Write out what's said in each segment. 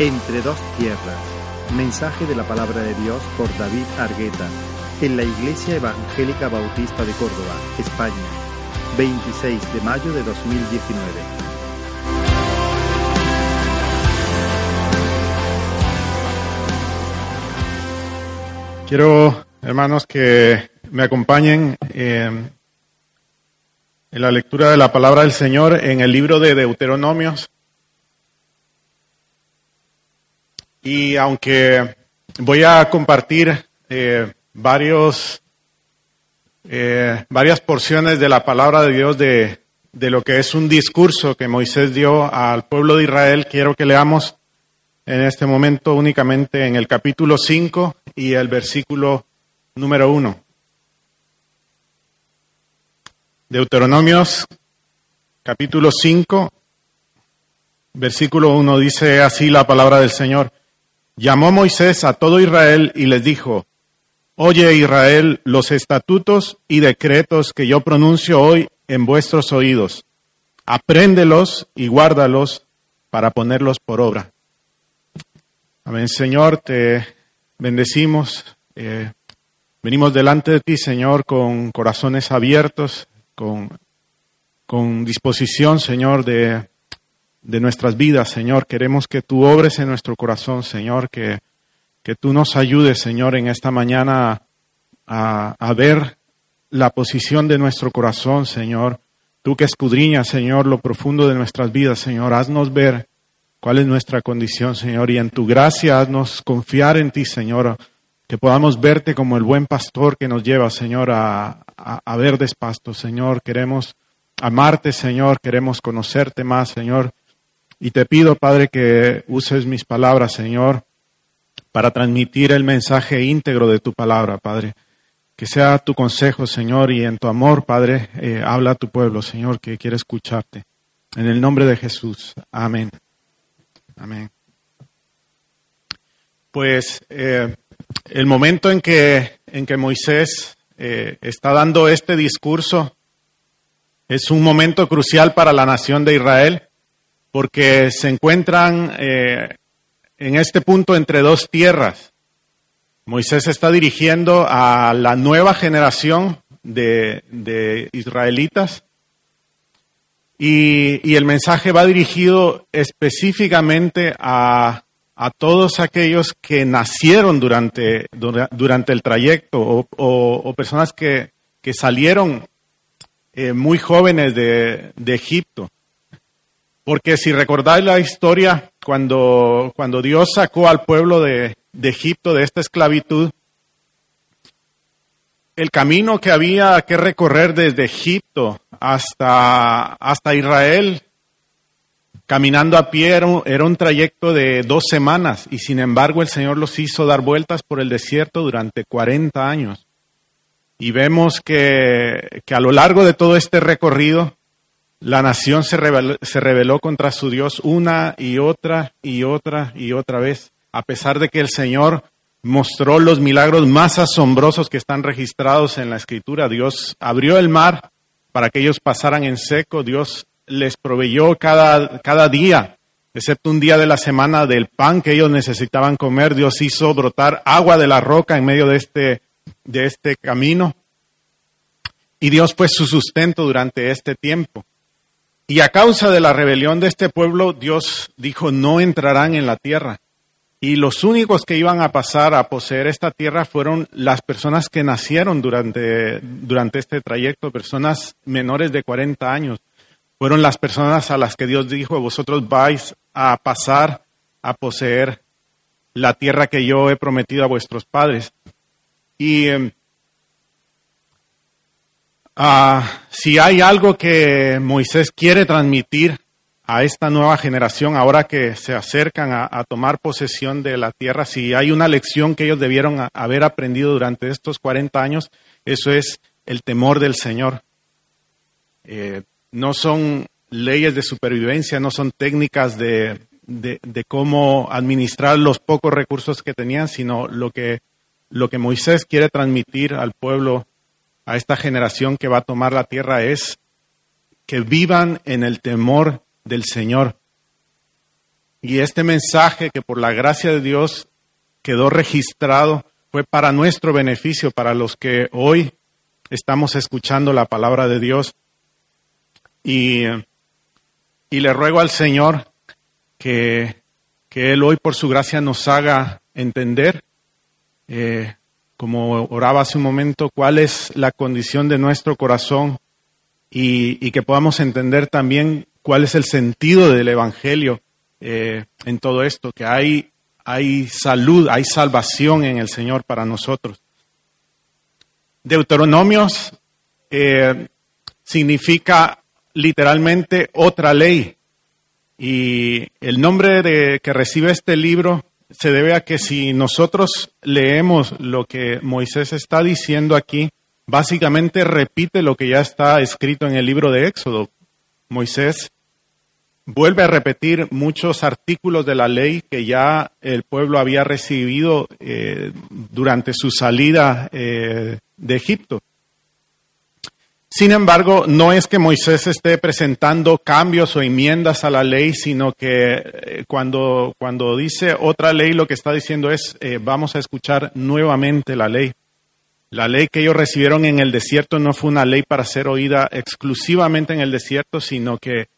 Entre dos tierras. Mensaje de la palabra de Dios por David Argueta. En la Iglesia Evangélica Bautista de Córdoba, España. 26 de mayo de 2019. Quiero, hermanos, que me acompañen eh, en la lectura de la palabra del Señor en el libro de Deuteronomios. Y aunque voy a compartir eh, varios, eh, varias porciones de la palabra de Dios de, de lo que es un discurso que Moisés dio al pueblo de Israel, quiero que leamos en este momento únicamente en el capítulo 5 y el versículo número 1. Deuteronomios capítulo 5, versículo 1 dice así la palabra del Señor. Llamó Moisés a todo Israel y les dijo, Oye Israel, los estatutos y decretos que yo pronuncio hoy en vuestros oídos, apréndelos y guárdalos para ponerlos por obra. Amén, Señor, te bendecimos. Eh, venimos delante de ti, Señor, con corazones abiertos, con, con disposición, Señor, de, de nuestras vidas, Señor. Queremos que tú obres en nuestro corazón, Señor, que, que tú nos ayudes, Señor, en esta mañana a, a ver la posición de nuestro corazón, Señor. Tú que escudriñas, Señor, lo profundo de nuestras vidas, Señor, haznos ver cuál es nuestra condición, Señor, y en tu gracia haznos confiar en ti, Señor, que podamos verte como el buen pastor que nos lleva, Señor, a, a, a Señor. Queremos amarte, Señor, queremos conocerte más, Señor. Y te pido, Padre, que uses mis palabras, Señor, para transmitir el mensaje íntegro de tu palabra, Padre. Que sea tu consejo, Señor, y en tu amor, Padre, eh, habla a tu pueblo, Señor, que quiere escucharte. En el nombre de Jesús. Amén. Amén. Pues eh, el momento en que, en que Moisés eh, está dando este discurso es un momento crucial para la nación de Israel porque se encuentran eh, en este punto entre dos tierras. Moisés está dirigiendo a la nueva generación de, de israelitas y, y, el mensaje va dirigido específicamente a, a todos aquellos que nacieron durante, durante el trayecto o, o, personas que, que salieron eh, muy jóvenes de, de, Egipto. Porque si recordáis la historia, cuando, cuando Dios sacó al pueblo de, de Egipto de esta esclavitud, el camino que había que recorrer desde Egipto hasta, hasta Israel, caminando a pie, era un, trayecto de dos semanas y sin embargo el Señor los hizo dar vueltas por el desierto durante 40 años. Y vemos que, que a lo largo de todo este recorrido, la nación se rebeló, se rebeló contra su Dios una y otra y otra y otra vez, a pesar de que el Señor mostró los milagros más asombrosos que están registrados en la escritura. Dios abrió el mar para que ellos pasaran en seco. Dios les proveyó cada, cada día, excepto un día de la semana, del pan que ellos necesitaban comer. Dios hizo brotar agua de la roca en medio de este, de este camino. Y Dios fue su sustento durante este tiempo. Y a causa de la rebelión de este pueblo, Dios dijo, no entrarán en la tierra. Y los únicos que iban a pasar a poseer esta tierra fueron las personas que nacieron durante, durante este trayecto, personas menores de 40 años. Fueron las personas a las que Dios dijo, vosotros vais a pasar a poseer la tierra que yo he prometido a vuestros padres. Y eh, uh, si hay algo que Moisés quiere transmitir a esta nueva generación, ahora que se acercan a, tomar posesión de la tierra, si hay una lección que ellos debieron haber aprendido durante estos 40 años, eso es el temor del Señor. Eh, no son leyes de supervivencia, no son técnicas de, de, de, cómo administrar los pocos recursos que tenían, sino lo que, lo que Moisés quiere transmitir al pueblo, a esta generación que va a tomar la tierra, es que vivan en el temor del Señor. Y este mensaje que por la gracia de Dios quedó registrado fue para nuestro beneficio, para los que hoy estamos escuchando la palabra de Dios. Y, y le ruego al Señor que, que Él hoy por su gracia nos haga entender, eh, como oraba hace un momento, cuál es la condición de nuestro corazón y, que podamos entender también cuál es el sentido del Evangelio eh, en todo esto, que hay, hay salud, hay salvación en el Señor para nosotros. Deuteronomios eh, significa literalmente otra ley. Y el nombre de, que recibe este libro se debe a que si nosotros leemos lo que Moisés está diciendo aquí, básicamente repite lo que ya está escrito en el libro de Éxodo. Moisés vuelve a repetir muchos artículos de la ley que ya el pueblo había recibido eh, durante su salida eh, de Egipto. Sin embargo, no es que Moisés esté presentando cambios o enmiendas a la ley, sino que eh, cuando, cuando dice otra ley, lo que está diciendo es, vamos a escuchar nuevamente la ley. La ley que ellos recibieron en el desierto no fue una ley para ser oída exclusivamente en el desierto, sino que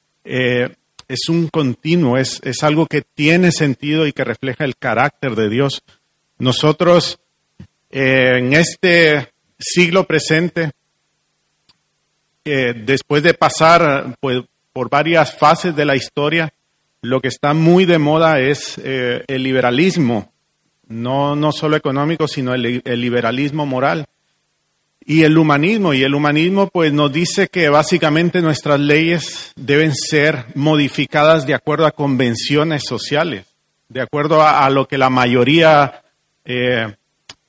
es un continuo, es, es algo que tiene sentido y que refleja el carácter de Dios. Nosotros eh, en este siglo presente, eh, después de pasar pues, por varias fases de la historia, lo que está muy de moda es eh, el liberalismo, no, no solo económico, sino el, liberalismo moral y el humanismo. Y el humanismo pues nos dice que básicamente nuestras leyes deben ser modificadas de acuerdo a convenciones sociales, de acuerdo a, lo que la mayoría eh,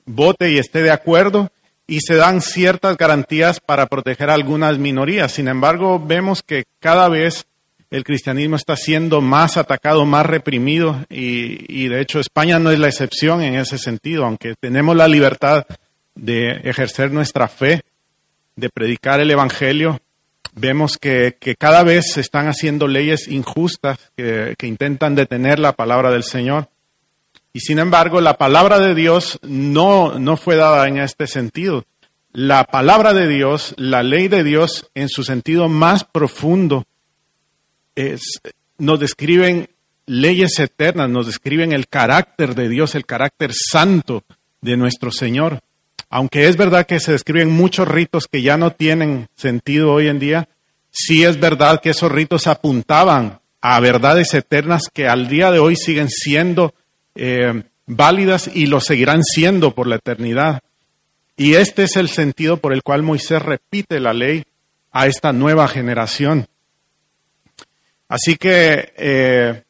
vote y esté de acuerdo, y se dan ciertas garantías para proteger a algunas minorías. Sin embargo, vemos que cada vez el cristianismo está siendo más atacado, más reprimido, y, y de hecho España no es la excepción en ese sentido, aunque tenemos la libertad de ejercer nuestra fe, de predicar el Evangelio, vemos que, cada vez se están haciendo leyes injustas que, intentan detener la palabra del Señor. Y sin embargo, la palabra de Dios no, no fue dada en este sentido. La palabra de Dios, la ley de Dios, en su sentido más profundo, es, nos describen leyes eternas, nos describen el carácter de Dios, el carácter santo de nuestro Señor aunque es verdad que se describen muchos ritos que ya no tienen sentido hoy en día, sí es verdad que esos ritos apuntaban a verdades eternas que al día de hoy siguen siendo eh, válidas y lo seguirán siendo por la eternidad. Y este es el sentido por el cual Moisés repite la ley a esta nueva generación. Así que, eh,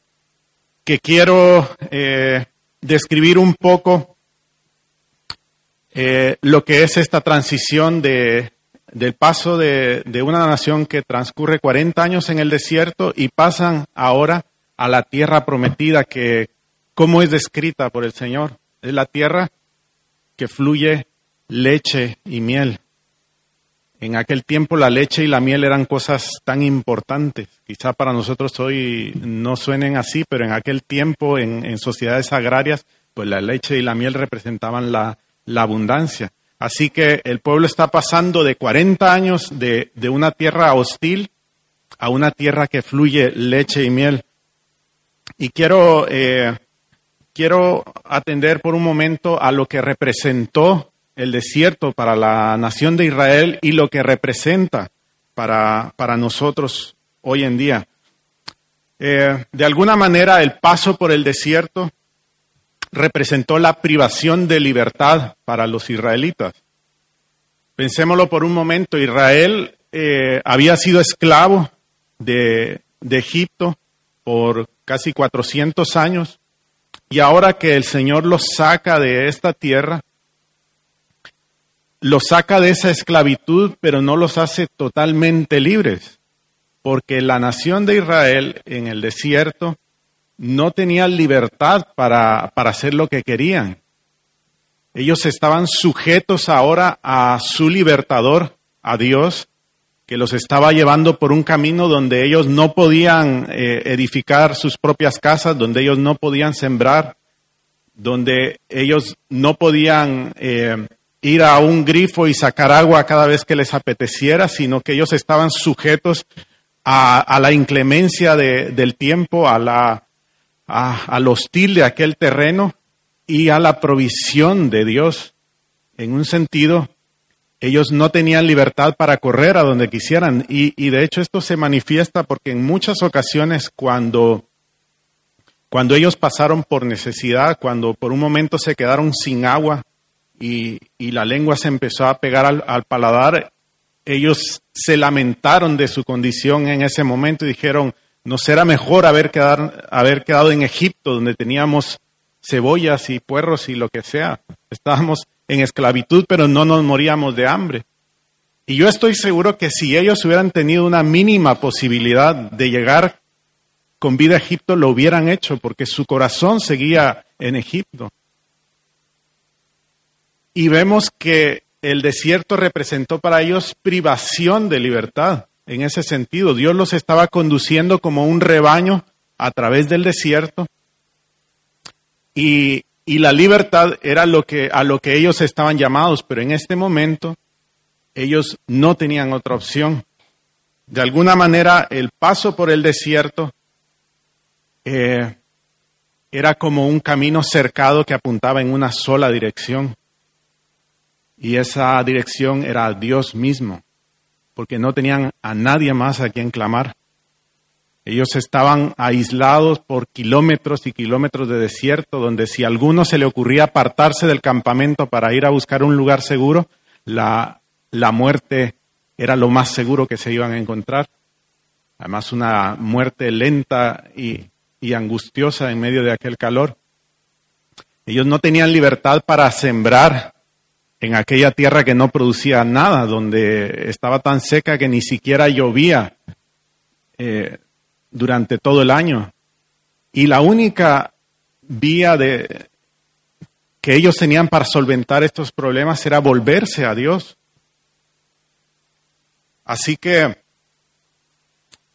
que quiero eh, describir un poco lo que es esta transición de, del paso de, de, una nación que transcurre 40 años en el desierto y pasan ahora a la tierra prometida que, como es descrita por el Señor, es la tierra que fluye leche y miel. En aquel tiempo la leche y la miel eran cosas tan importantes. Quizá para nosotros hoy no suenen así, pero en aquel tiempo en, sociedades agrarias, pues la leche y la miel representaban la, la abundancia. Así que el pueblo está pasando de 40 años de, una tierra hostil a una tierra que fluye leche y miel. Y quiero, eh, quiero atender por un momento a lo que representó el desierto para la nación de Israel y lo que representa para, para nosotros hoy en día. Eh, de alguna manera el paso por el desierto representó la privación de libertad para los israelitas. Pensémoslo por un momento, Israel eh, había sido esclavo de, de Egipto por casi 400 años y ahora que el Señor los saca de esta tierra, los saca de esa esclavitud, pero no los hace totalmente libres, porque la nación de Israel en el desierto no tenían libertad para, hacer lo que querían. Ellos estaban sujetos ahora a su libertador, a Dios, que los estaba llevando por un camino donde ellos no podían eh, edificar sus propias casas, donde ellos no podían sembrar, donde ellos no podían eh, ir a un grifo y sacar agua cada vez que les apeteciera, sino que ellos estaban sujetos a, la inclemencia del tiempo, a la, al hostil de aquel terreno y a la provisión de Dios. En un sentido, ellos no tenían libertad para correr a donde quisieran. Y, de hecho esto se manifiesta porque en muchas ocasiones cuando, cuando ellos pasaron por necesidad, cuando por un momento se quedaron sin agua y, la lengua se empezó a pegar al, al, paladar, ellos se lamentaron de su condición en ese momento y dijeron, ¿no será mejor haber, quedar, haber quedado en Egipto donde teníamos cebollas y puerros y lo que sea? Estábamos en esclavitud, pero no nos moríamos de hambre. Y yo estoy seguro que si ellos hubieran tenido una mínima posibilidad de llegar con vida a Egipto, lo hubieran hecho, porque su corazón seguía en Egipto. Y vemos que el desierto representó para ellos privación de libertad. En ese sentido, Dios los estaba conduciendo como un rebaño a través del desierto. Y y la libertad era lo que, a lo que ellos estaban llamados, pero en este momento ellos no tenían otra opción. De alguna manera, el paso por el desierto eh, era como un camino cercado que apuntaba en una sola dirección. Y esa dirección era Dios mismo, porque no tenían a nadie más a quien clamar. Ellos estaban aislados por kilómetros y kilómetros de desierto, donde si a alguno se le ocurría apartarse del campamento para ir a buscar un lugar seguro, la, la muerte era lo más seguro que se iban a encontrar. Además, una muerte lenta y, y angustiosa en medio de aquel calor. Ellos no tenían libertad para sembrar en aquella tierra que no producía nada, donde estaba tan seca que ni siquiera llovía. Eh, durante todo el año. Y la única vía de, que ellos tenían para solventar estos problemas era volverse a Dios. Así que,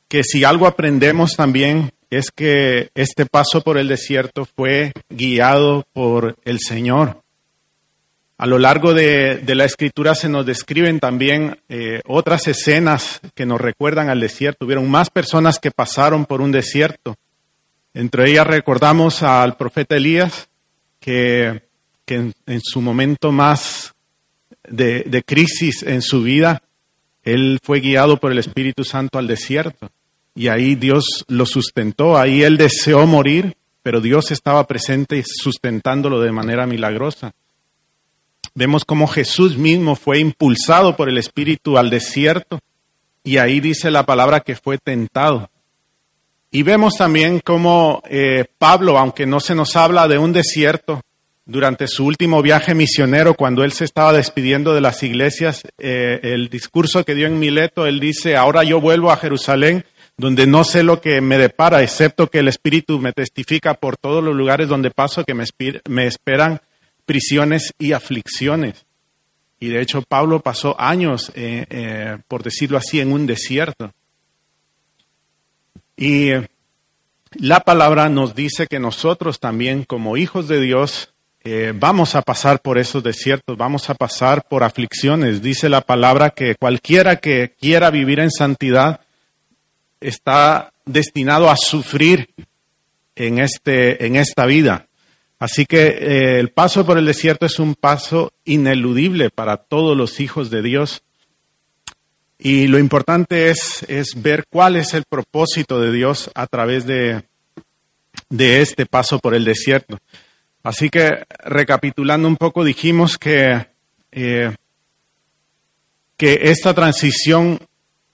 que si algo aprendemos también es que este paso por el desierto fue guiado por el Señor. A lo largo de, la escritura se nos describen también eh, otras escenas que nos recuerdan al desierto. Hubieron más personas que pasaron por un desierto. Entre ellas recordamos al profeta Elías, que, en, su momento más de, de crisis en su vida, él fue guiado por el Espíritu Santo al desierto. Y ahí Dios lo sustentó, ahí él deseó morir, pero Dios estaba presente sustentándolo de manera milagrosa. Vemos cómo Jesús mismo fue impulsado por el Espíritu al desierto y ahí dice la palabra que fue tentado. Y vemos también cómo eh, Pablo, aunque no se nos habla de un desierto, durante su último viaje misionero, cuando él se estaba despidiendo de las iglesias, eh, el discurso que dio en Mileto, él dice, ahora yo vuelvo a Jerusalén, donde no sé lo que me depara, excepto que el Espíritu me testifica por todos los lugares donde paso que me, me esperan prisiones y aflicciones. Y de hecho Pablo pasó años, eh, eh, por decirlo así, en un desierto. Y la palabra nos dice que nosotros también como hijos de Dios eh, vamos a pasar por esos desiertos, vamos a pasar por aflicciones. Dice la palabra que cualquiera que quiera vivir en santidad está destinado a sufrir en, este, en esta vida. Así que eh, el paso por el desierto es un paso ineludible para todos los hijos de Dios. Y lo importante es, es ver cuál es el propósito de Dios a través de, de este paso por el desierto. Así que recapitulando un poco, dijimos que, eh, que esta transición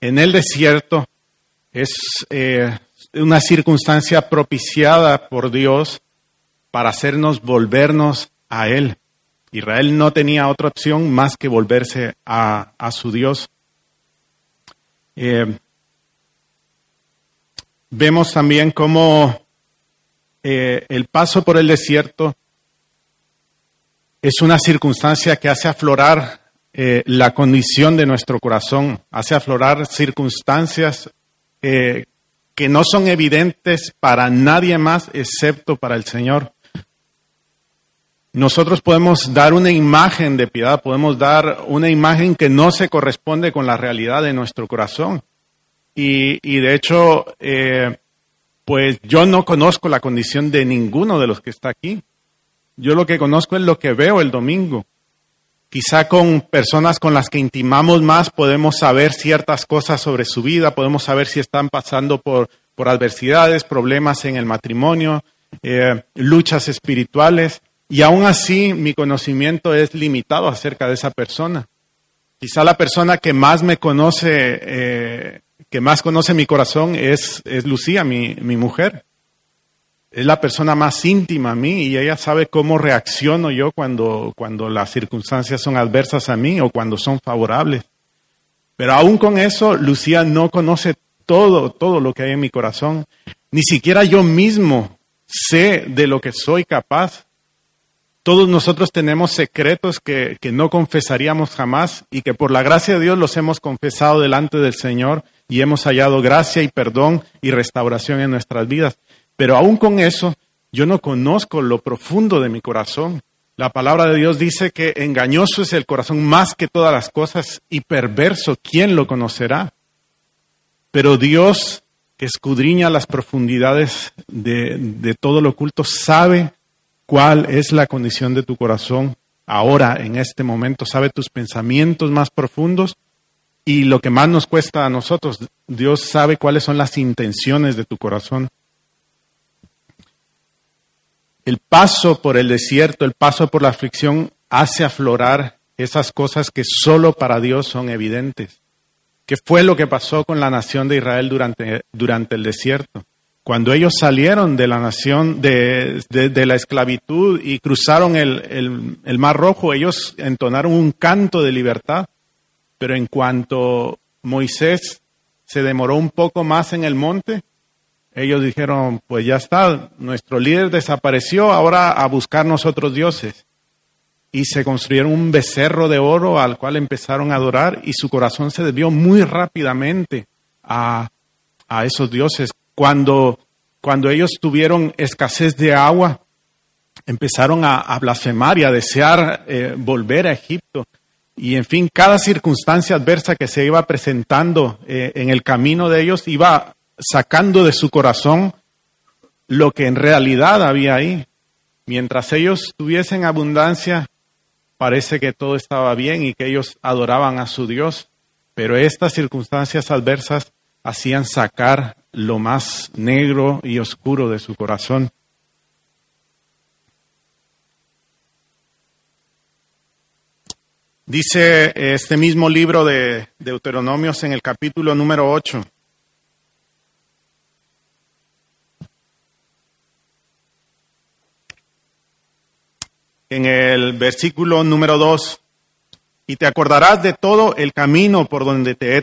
en el desierto es eh, una circunstancia propiciada por Dios para hacernos volvernos a Él. Israel no tenía otra opción más que volverse a, su Dios. Eh, vemos también cómo eh, el paso por el desierto es una circunstancia que hace aflorar eh, la condición de nuestro corazón, hace aflorar circunstancias que no son evidentes para nadie más excepto para el Señor. Nosotros podemos dar una imagen de piedad, podemos dar una imagen que no se corresponde con la realidad de nuestro corazón. Y, y de hecho, eh, pues yo no conozco la condición de ninguno de los que está aquí. Yo lo que conozco es lo que veo el domingo. Quizá con personas con las que intimamos más podemos saber ciertas cosas sobre su vida, podemos saber si están pasando por, por adversidades, problemas en el matrimonio, eh, luchas espirituales, y aún así mi conocimiento es limitado acerca de esa persona. Quizá la persona que más me conoce eh, que más conoce mi corazón es, es Lucía, mi, mi mujer. Es la persona más íntima a mí y ella sabe cómo reacciono yo cuando, cuando las circunstancias son adversas a mí o cuando son favorables. Pero aún con eso, Lucía no conoce todo, todo lo que hay en mi corazón. Ni siquiera yo mismo sé de lo que soy capaz. Todos nosotros tenemos secretos que, que, no confesaríamos jamás y que por la gracia de Dios los hemos confesado delante del Señor y hemos hallado gracia y perdón y restauración en nuestras vidas. Pero aún con eso, yo no conozco lo profundo de mi corazón. La palabra de Dios dice que engañoso es el corazón más que todas las cosas y perverso, ¿quién lo conocerá? Pero Dios, que escudriña las profundidades de, de todo lo oculto, sabe cuál es la condición de tu corazón ahora, en este momento, sabe tus pensamientos más profundos y lo que más nos cuesta a nosotros, Dios sabe cuáles son las intenciones de tu corazón. El paso por el desierto, el paso por la aflicción, hace aflorar esas cosas que solo para Dios son evidentes. ¿Qué fue lo que pasó con la nación de Israel durante, durante el desierto? Cuando ellos salieron de la nación, de, de, la esclavitud y cruzaron el, el, Mar Rojo, ellos entonaron un canto de libertad. Pero en cuanto Moisés se demoró un poco más en el monte, ellos dijeron, pues ya está, nuestro líder desapareció, ahora a buscarnos otros dioses. Y se construyeron un becerro de oro al cual empezaron a adorar y su corazón se desvió muy rápidamente a, a esos dioses. Cuando, cuando ellos tuvieron escasez de agua, empezaron a, blasfemar y a desear eh, volver a Egipto. Y en fin, cada circunstancia adversa que se iba presentando eh, en el camino de ellos iba sacando de su corazón lo que en realidad había ahí. Mientras ellos tuviesen abundancia, parece que todo estaba bien y que ellos adoraban a su Dios, pero estas circunstancias adversas hacían sacar lo más negro y oscuro de su corazón. Dice este mismo libro de Deuteronomios en el capítulo número 8. En el versículo número 2, y te acordarás de todo el camino por donde te,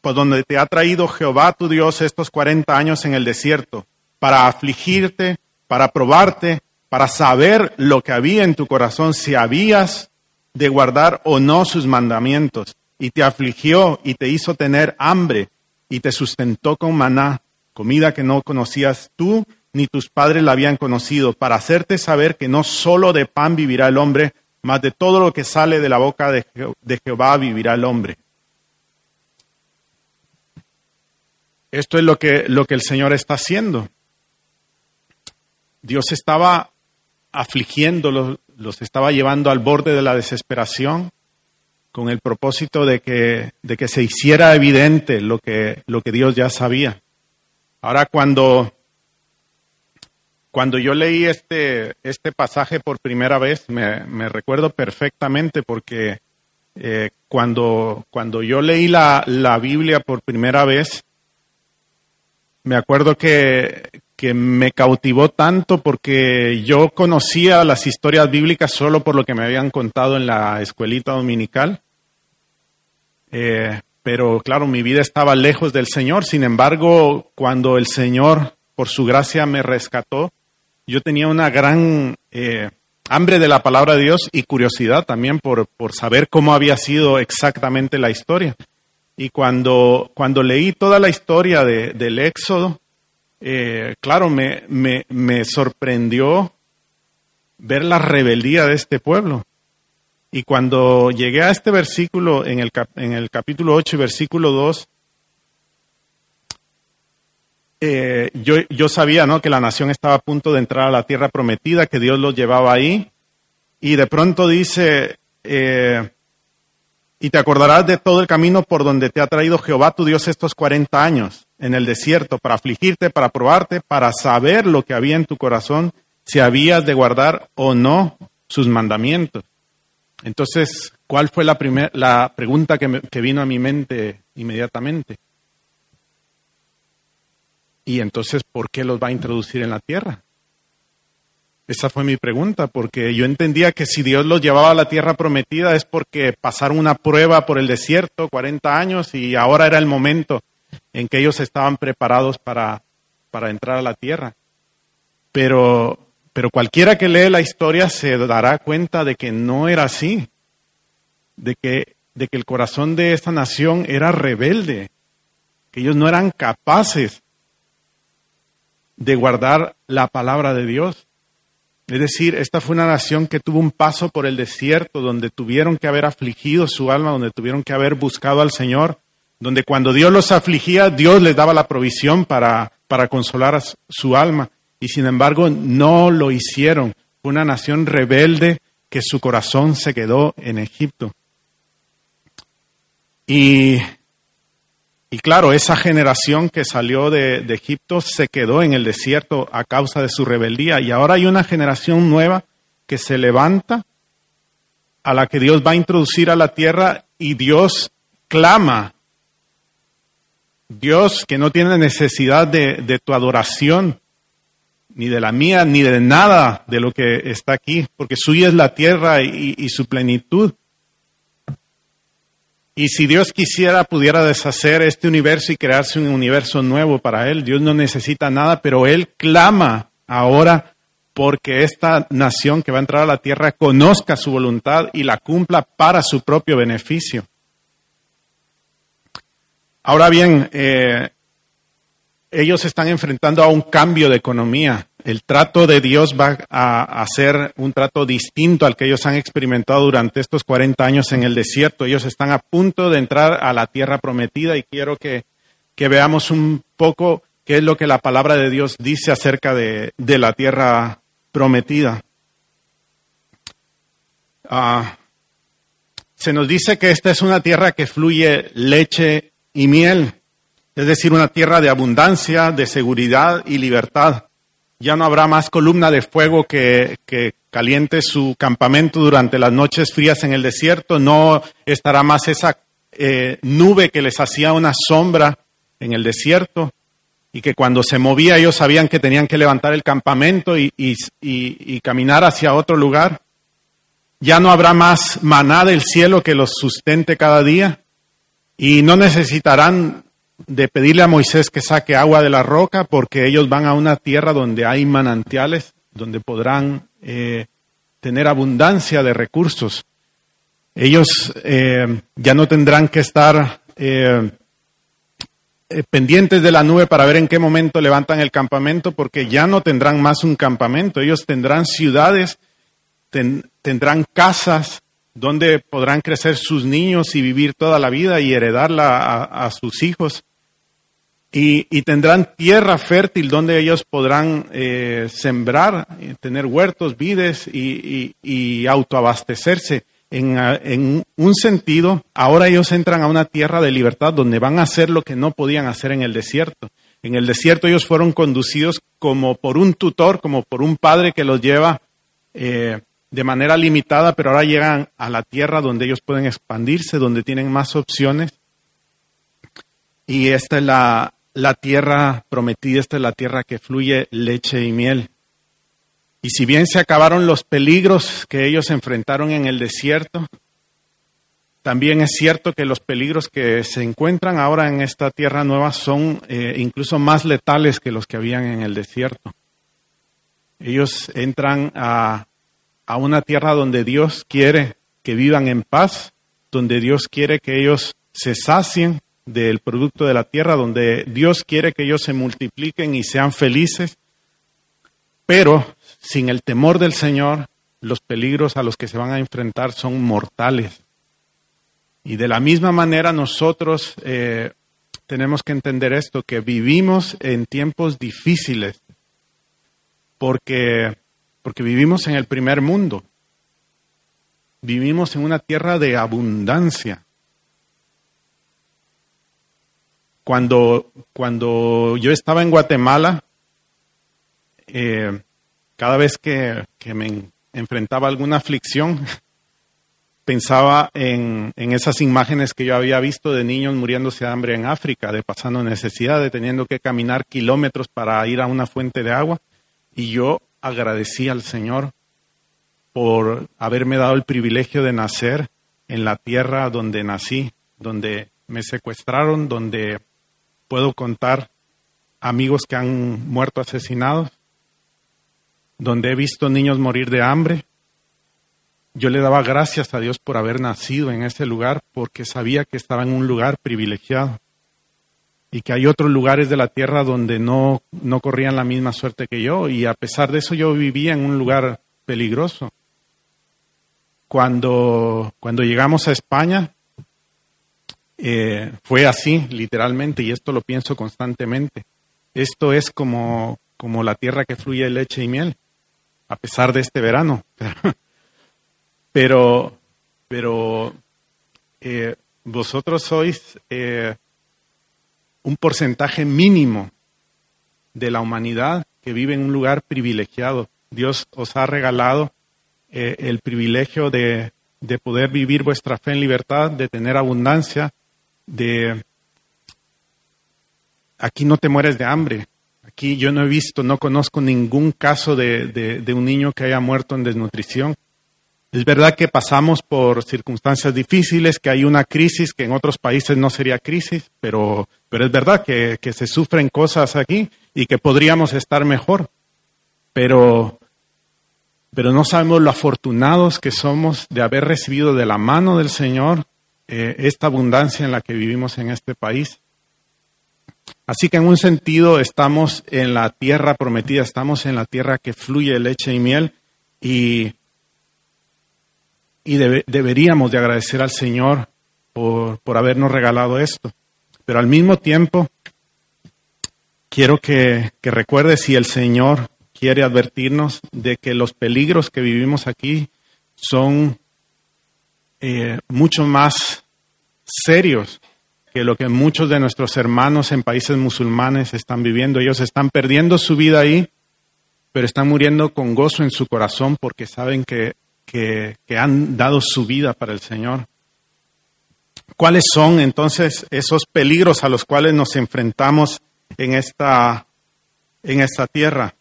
por donde te ha traído Jehová tu Dios estos 40 años en el desierto, para afligirte, para probarte, para saber lo que había en tu corazón, si habías de guardar o no sus mandamientos, y te afligió y te hizo tener hambre, y te sustentó con maná, comida que no conocías tú ni tus padres la habían conocido, para hacerte saber que no solo de pan vivirá el hombre, mas de todo lo que sale de la boca de, Jehová vivirá el hombre. Esto es lo que, lo que el Señor está haciendo. Dios estaba afligiéndolos, los estaba llevando al borde de la desesperación con el propósito de que, de que se hiciera evidente lo que, lo que Dios ya sabía. Ahora cuando, cuando yo leí este, este pasaje por primera vez, me, recuerdo perfectamente porque eh, cuando, cuando yo leí la, la Biblia por primera vez, me acuerdo que, que me cautivó tanto porque yo conocía las historias bíblicas solo por lo que me habían contado en la escuelita dominical. Eh, pero claro, mi vida estaba lejos del Señor. Sin embargo, cuando el Señor, por su gracia, me rescató, yo tenía una gran, eh, hambre de la palabra de Dios y curiosidad también por, por saber cómo había sido exactamente la historia. Y cuando, cuando leí toda la historia de, del Éxodo, eh, claro, me, me, me sorprendió ver la rebeldía de este pueblo. Y cuando llegué a este versículo, en el, en el capítulo 8, versículo 2, eh, yo, sabía ¿no? que la nación estaba a punto de entrar a la tierra prometida, que Dios los llevaba ahí. Y de pronto dice, eh, y te acordarás de todo el camino por donde te ha traído Jehová tu Dios estos 40 años en el desierto, para afligirte, para probarte, para saber lo que había en tu corazón, si habías de guardar o no sus mandamientos. Entonces, ¿cuál fue la, la pregunta que vino a mi mente inmediatamente? Y entonces, ¿por qué los va a introducir en la tierra? Esa fue mi pregunta, porque yo entendía que si Dios los llevaba a la tierra prometida es porque pasaron una prueba por el desierto, 40 años, y ahora era el momento en que ellos estaban preparados para, para entrar a la tierra. Pero, pero cualquiera que lee la historia se dará cuenta de que no era así, de que, de que el corazón de esta nación era rebelde, que ellos no eran capaces de guardar la palabra de Dios. Es decir, esta fue una nación que tuvo un paso por el desierto, donde tuvieron que haber afligido su alma, donde tuvieron que haber buscado al Señor, donde cuando Dios los afligía, Dios les daba la provisión para, para consolar a su alma. Y sin embargo, no lo hicieron. Fue una nación rebelde que su corazón se quedó en Egipto. Y y claro, esa generación que salió de, Egipto se quedó en el desierto a causa de su rebeldía. Y ahora hay una generación nueva que se levanta, a la que Dios va a introducir a la tierra y Dios clama. Dios que no tiene necesidad de, tu adoración, ni de la mía, ni de nada de lo que está aquí, porque suya es la tierra y su plenitud. Y si Dios quisiera, pudiera deshacer este universo y crearse un universo nuevo para Él. Dios no necesita nada, pero Él clama ahora porque esta nación que va a entrar a la tierra conozca su voluntad y la cumpla para su propio beneficio. Ahora bien, eh, ellos están enfrentando a un cambio de economía el trato de Dios va a, ser un trato distinto al que ellos han experimentado durante estos 40 años en el desierto. Ellos están a punto de entrar a la tierra prometida y quiero que, veamos un poco qué es lo que la palabra de Dios dice acerca de, la tierra prometida. Ah, se nos dice que esta es una tierra que fluye leche y miel, es decir, una tierra de abundancia, de seguridad y libertad. Ya no habrá más columna de fuego que, caliente su campamento durante las noches frías en el desierto. No estará más esa eh, nube que les hacía una sombra en el desierto y que cuando se movía ellos sabían que tenían que levantar el campamento y, y, caminar hacia otro lugar. Ya no habrá más maná del cielo que los sustente cada día y no necesitarán de pedirle a Moisés que saque agua de la roca porque ellos van a una tierra donde hay manantiales, donde podrán eh, tener abundancia de recursos. Ellos eh, ya no tendrán que estar eh, pendientes de la nube para ver en qué momento levantan el campamento porque ya no tendrán más un campamento. Ellos tendrán ciudades, tendrán casas, donde podrán crecer sus niños y vivir toda la vida y heredarla a, sus hijos. Y, tendrán tierra fértil donde ellos podrán eh, sembrar, eh, tener huertos, vides y, autoabastecerse. En, un sentido, ahora ellos entran a una tierra de libertad donde van a hacer lo que no podían hacer en el desierto. En el desierto ellos fueron conducidos como por un tutor, como por un padre que los lleva eh, de manera limitada, pero ahora llegan a la tierra donde ellos pueden expandirse, donde tienen más opciones. Y esta es la, la tierra prometida, esta es la tierra que fluye leche y miel. Y si bien se acabaron los peligros que ellos enfrentaron en el desierto, también es cierto que los peligros que se encuentran ahora en esta tierra nueva son eh, incluso más letales que los que habían en el desierto. Ellos entran a a una tierra donde Dios quiere que vivan en paz, donde Dios quiere que ellos se sacien del producto de la tierra, donde Dios quiere que ellos se multipliquen y sean felices, pero sin el temor del Señor, los peligros a los que se van a enfrentar son mortales. Y de la misma manera nosotros eh, tenemos que entender esto, que vivimos en tiempos difíciles, porque, porque vivimos en el primer mundo, vivimos en una tierra de abundancia. Cuando, cuando yo estaba en Guatemala, eh, cada vez que, me enfrentaba alguna aflicción, pensaba en, esas imágenes que yo había visto de niños muriéndose de hambre en África, de pasando necesidad, de teniendo que caminar kilómetros para ir a una fuente de agua. Y yo agradecí al Señor por haberme dado el privilegio de nacer en la tierra donde nací, donde me secuestraron, donde puedo contar amigos que han muerto asesinados, donde he visto niños morir de hambre. Yo le daba gracias a Dios por haber nacido en ese lugar porque sabía que estaba en un lugar privilegiado y que hay otros lugares de la tierra donde no, no corrían la misma suerte que yo y a pesar de eso yo vivía en un lugar peligroso. Cuando, cuando llegamos a España, eh, fue así, literalmente, y esto lo pienso constantemente. Esto es como, como la tierra que fluye leche y miel a pesar de este verano. Pero, pero eh, vosotros sois eh, un porcentaje mínimo de la humanidad que vive en un lugar privilegiado. Dios os ha regalado eh, el privilegio de, de poder vivir vuestra fe en libertad, de tener abundancia, de... Aquí no te mueres de hambre, Aquí yo no he visto, no conozco ningún caso de, un niño que haya muerto en desnutrición. Es verdad que pasamos por circunstancias difíciles, que hay una crisis que en otros países no sería crisis, pero, pero es verdad que, que se sufren cosas aquí y que podríamos estar mejor. Pero, pero no sabemos lo afortunados que somos de haber recibido de la mano del Señor eh, esta abundancia en la que vivimos en este país. Así que en un sentido estamos en la tierra prometida, estamos en la tierra que fluye leche y miel y, y deberíamos de agradecer al Señor por, por habernos regalado esto. Pero al mismo tiempo, quiero que, que recuerde si el Señor quiere advertirnos de que los peligros que vivimos aquí son eh, mucho más serios que lo que muchos de nuestros hermanos en países musulmanes están viviendo. Ellos están perdiendo su vida ahí, pero están muriendo con gozo en su corazón porque saben que, han dado su vida para el Señor. ¿Cuáles son entonces esos peligros a los cuales nos enfrentamos en esta, en esta tierra?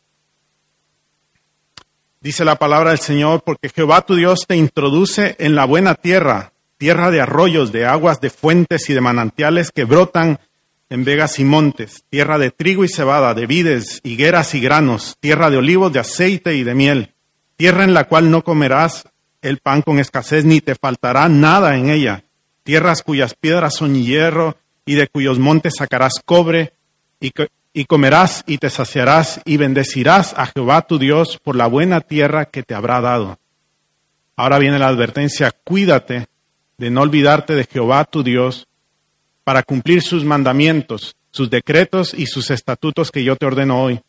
Dice la palabra del Señor, porque Jehová tu Dios te introduce en la buena tierra tierra de arroyos, de aguas, de fuentes y de manantiales que brotan en vegas y montes, tierra de trigo y cebada, de vides, higueras y granos, tierra de olivos, de aceite y de miel, tierra en la cual no comerás el pan con escasez, ni te faltará nada en ella, tierras cuyas piedras son hierro y de cuyos montes sacarás cobre, y, comerás y te saciarás y bendecirás a Jehová tu Dios por la buena tierra que te habrá dado. Ahora viene la advertencia, cuídate de no olvidarte de Jehová tu Dios para cumplir sus mandamientos, sus decretos y sus estatutos que yo te ordeno hoy.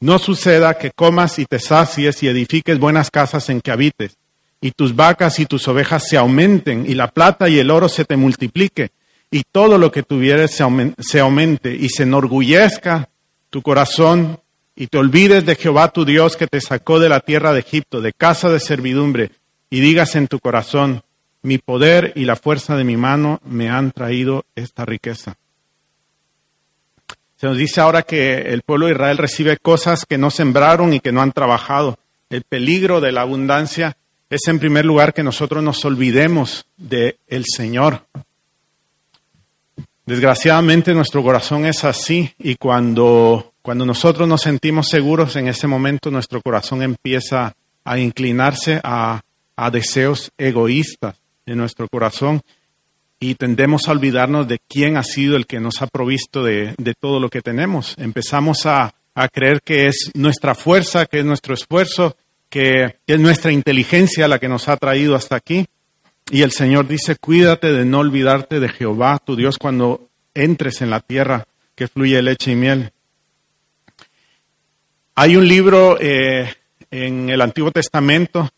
No suceda que comas y te sacies y edifiques buenas casas en que habites, y tus vacas y tus ovejas se aumenten, y la plata y el oro se te multiplique, y todo lo que tuvieres se aumente, y se enorgullezca tu corazón, y te olvides de Jehová tu Dios que te sacó de la tierra de Egipto, de casa de servidumbre, y digas en tu corazón, mi poder y la fuerza de mi mano me han traído esta riqueza. Se nos dice ahora que el pueblo de Israel recibe cosas que no sembraron y que no han trabajado. El peligro de la abundancia es en primer lugar que nosotros nos olvidemos del el Señor. Desgraciadamente nuestro corazón es así y cuando, cuando nosotros nos sentimos seguros en ese momento nuestro corazón empieza a inclinarse a, a deseos egoístas en nuestro corazón y tendemos a olvidarnos de quién ha sido el que nos ha provisto de, de todo lo que tenemos. Empezamos a, a, creer que es nuestra fuerza, que es nuestro esfuerzo, que, es nuestra inteligencia la que nos ha traído hasta aquí. Y el Señor dice, cuídate de no olvidarte de Jehová, tu Dios, cuando entres en la tierra que fluye leche y miel. Hay un libro eh, en el Antiguo Testamento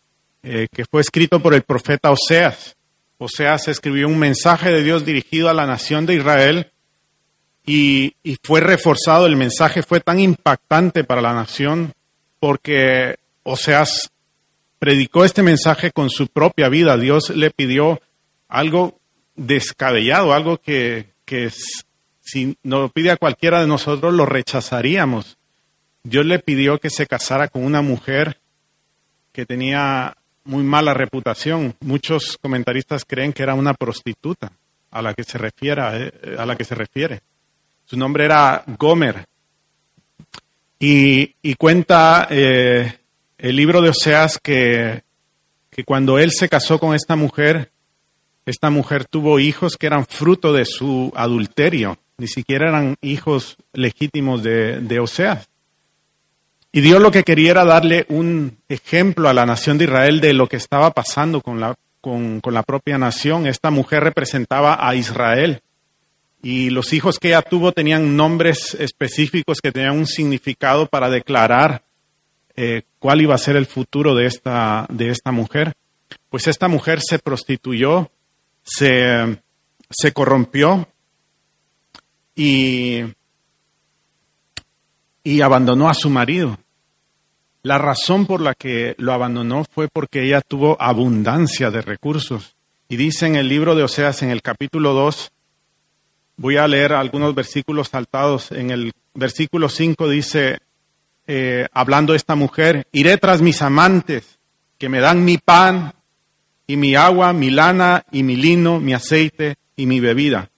eh, que fue escrito por el profeta Oseas. Oseas escribió un mensaje de Dios dirigido a la nación de Israel y, y fue reforzado. El mensaje fue tan impactante para la nación porque Oseas predicó este mensaje con su propia vida. Dios le pidió algo descabellado, algo que, si nos lo pide a cualquiera de nosotros lo rechazaríamos. Dios le pidió que se casara con una mujer que tenía muy mala reputación. Muchos comentaristas creen que era una prostituta a la que se refiere. Eh, a la que se refiere. Su nombre era Gomer. Y, y cuenta eh, el libro de Oseas que, que cuando él se casó con esta mujer, esta mujer tuvo hijos que eran fruto de su adulterio, ni siquiera eran hijos legítimos de, de Oseas. Y Dios lo que quería era darle un ejemplo a la nación de Israel de lo que estaba pasando con la, con, con la propia nación. Esta mujer representaba a Israel y los hijos que ella tuvo tenían nombres específicos que tenían un significado para declarar eh, cuál iba a ser el futuro de esta, de esta mujer. Pues esta mujer se prostituyó, se, se corrompió y, y abandonó a su marido. La razón por la que lo abandonó fue porque ella tuvo abundancia de recursos. Y dice en el libro de Oseas, en el capítulo 2, voy a leer algunos versículos saltados. En el versículo 5 dice, eh, hablando esta mujer, iré tras mis amantes, que me dan mi pan y mi agua, mi lana y mi lino, mi aceite y mi bebida.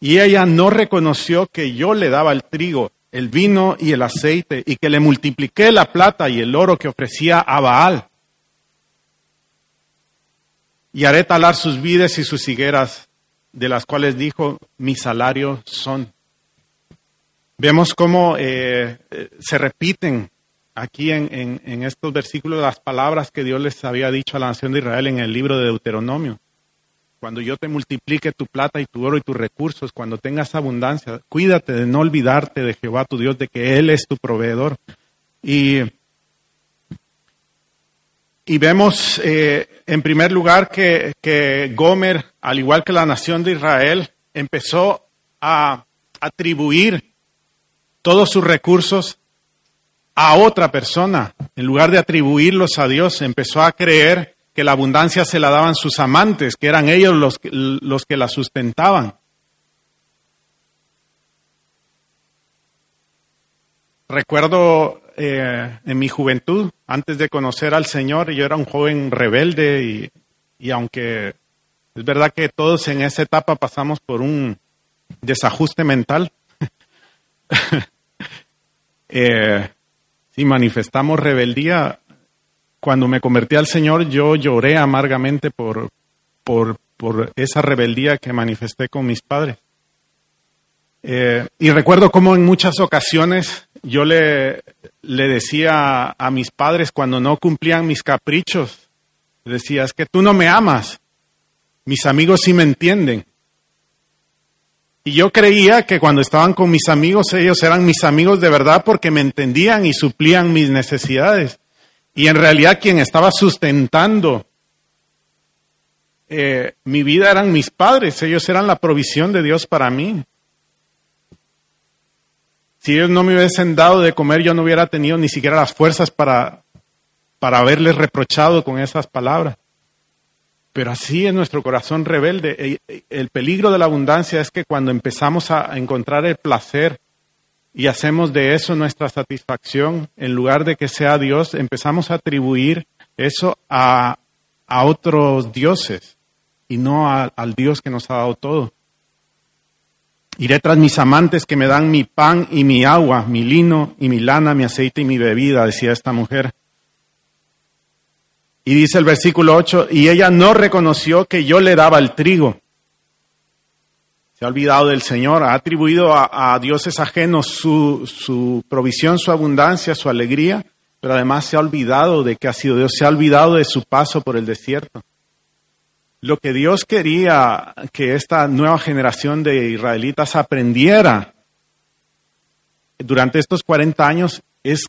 Y ella no reconoció que yo le daba el trigo el vino y el aceite, y que le multipliqué la plata y el oro que ofrecía a Baal. Y haré talar sus vides y sus higueras, de las cuales dijo, mi salario son. Vemos cómo eh, eh, se repiten aquí en, en estos versículos las palabras que Dios les había dicho a la nación de Israel en el libro de Deuteronomio cuando yo te multiplique tu plata y tu oro y tus recursos, cuando tengas abundancia, cuídate de no olvidarte de Jehová tu Dios, de que Él es tu proveedor. Y, y vemos eh, en primer lugar que, que Gomer, al igual que la nación de Israel, empezó a atribuir todos sus recursos a otra persona. En lugar de atribuirlos a Dios, empezó a creer que la abundancia se la daban sus amantes, que eran ellos los, los que la sustentaban. Recuerdo eh, en mi juventud, antes de conocer al Señor, yo era un joven rebelde y, y aunque es verdad que todos en esa etapa pasamos por un desajuste mental, eh, si manifestamos rebeldía, cuando me convertí al Señor, yo lloré amargamente por, por, por esa rebeldía que manifesté con mis padres. Eh, y recuerdo cómo en muchas ocasiones yo le, le decía a mis padres cuando no cumplían mis caprichos, decía, es que tú no me amas, mis amigos sí me entienden. Y yo creía que cuando estaban con mis amigos, ellos eran mis amigos de verdad porque me entendían y suplían mis necesidades. Y en realidad quien estaba sustentando eh, mi vida eran mis padres, ellos eran la provisión de Dios para mí. Si ellos no me hubiesen dado de comer, yo no hubiera tenido ni siquiera las fuerzas para, para haberles reprochado con esas palabras. Pero así es nuestro corazón rebelde. El peligro de la abundancia es que cuando empezamos a encontrar el placer y hacemos de eso nuestra satisfacción, en lugar de que sea Dios, empezamos a atribuir eso a, a otros dioses y no al Dios que nos ha dado todo. Iré tras mis amantes que me dan mi pan y mi agua, mi lino y mi lana, mi aceite y mi bebida, decía esta mujer. Y dice el versículo 8, y ella no reconoció que yo le daba el trigo. Se ha olvidado del Señor, ha atribuido a, dioses ajenos su, su provisión, su abundancia, su alegría, pero además se ha olvidado de que ha sido Dios, se ha olvidado de su paso por el desierto. Lo que Dios quería que esta nueva generación de israelitas aprendiera durante estos 40 años es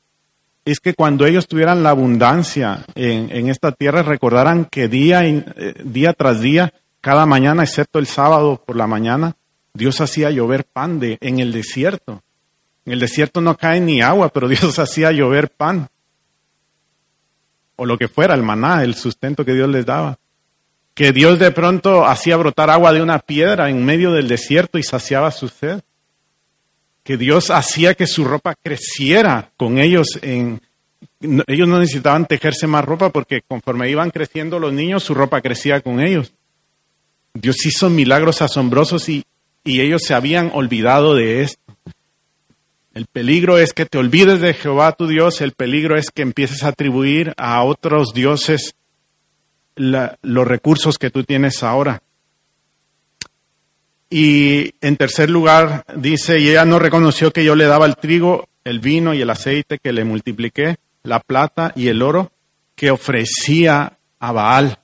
es que cuando ellos tuvieran la abundancia en, esta tierra, recordaran que día, eh, día tras día, cada mañana, excepto el sábado por la mañana, Dios hacía llover pan de, en el desierto. En el desierto no cae ni agua, pero Dios hacía llover pan. O lo que fuera, el maná, el sustento que Dios les daba. Que Dios de pronto hacía brotar agua de una piedra en medio del desierto y saciaba su sed que Dios hacía que su ropa creciera con ellos. En, ellos no necesitaban tejerse más ropa porque conforme iban creciendo los niños, su ropa crecía con ellos. Dios hizo milagros asombrosos y, y ellos se habían olvidado de esto. El peligro es que te olvides de Jehová tu Dios, el peligro es que empieces a atribuir a otros dioses los recursos que tú tienes ahora. Y en tercer lugar dice, y ella no reconoció que yo le daba el trigo, el vino y el aceite que le multipliqué, la plata y el oro que ofrecía a Baal.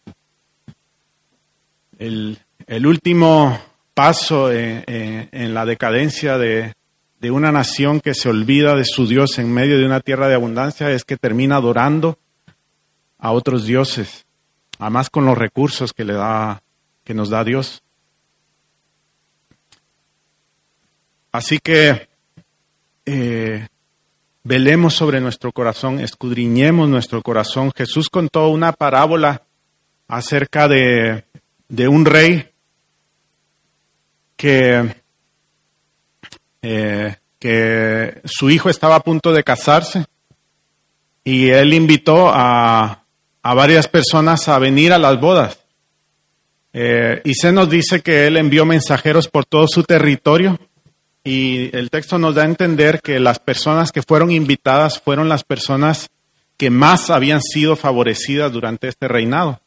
El, último paso en, la decadencia de, de una nación que se olvida de su Dios en medio de una tierra de abundancia es que termina adorando a otros dioses, además con los recursos que le da, que nos da Dios. Así que eh, velemos sobre nuestro corazón, escudriñemos nuestro corazón. Jesús contó una parábola acerca de, un rey que, eh, que su hijo estaba a punto de casarse y él invitó a, a varias personas a venir a las bodas. Eh, y se nos dice que él envió mensajeros por todo su territorio y el texto nos da a entender que las personas que fueron invitadas fueron las personas que más habían sido favorecidas durante este reinado.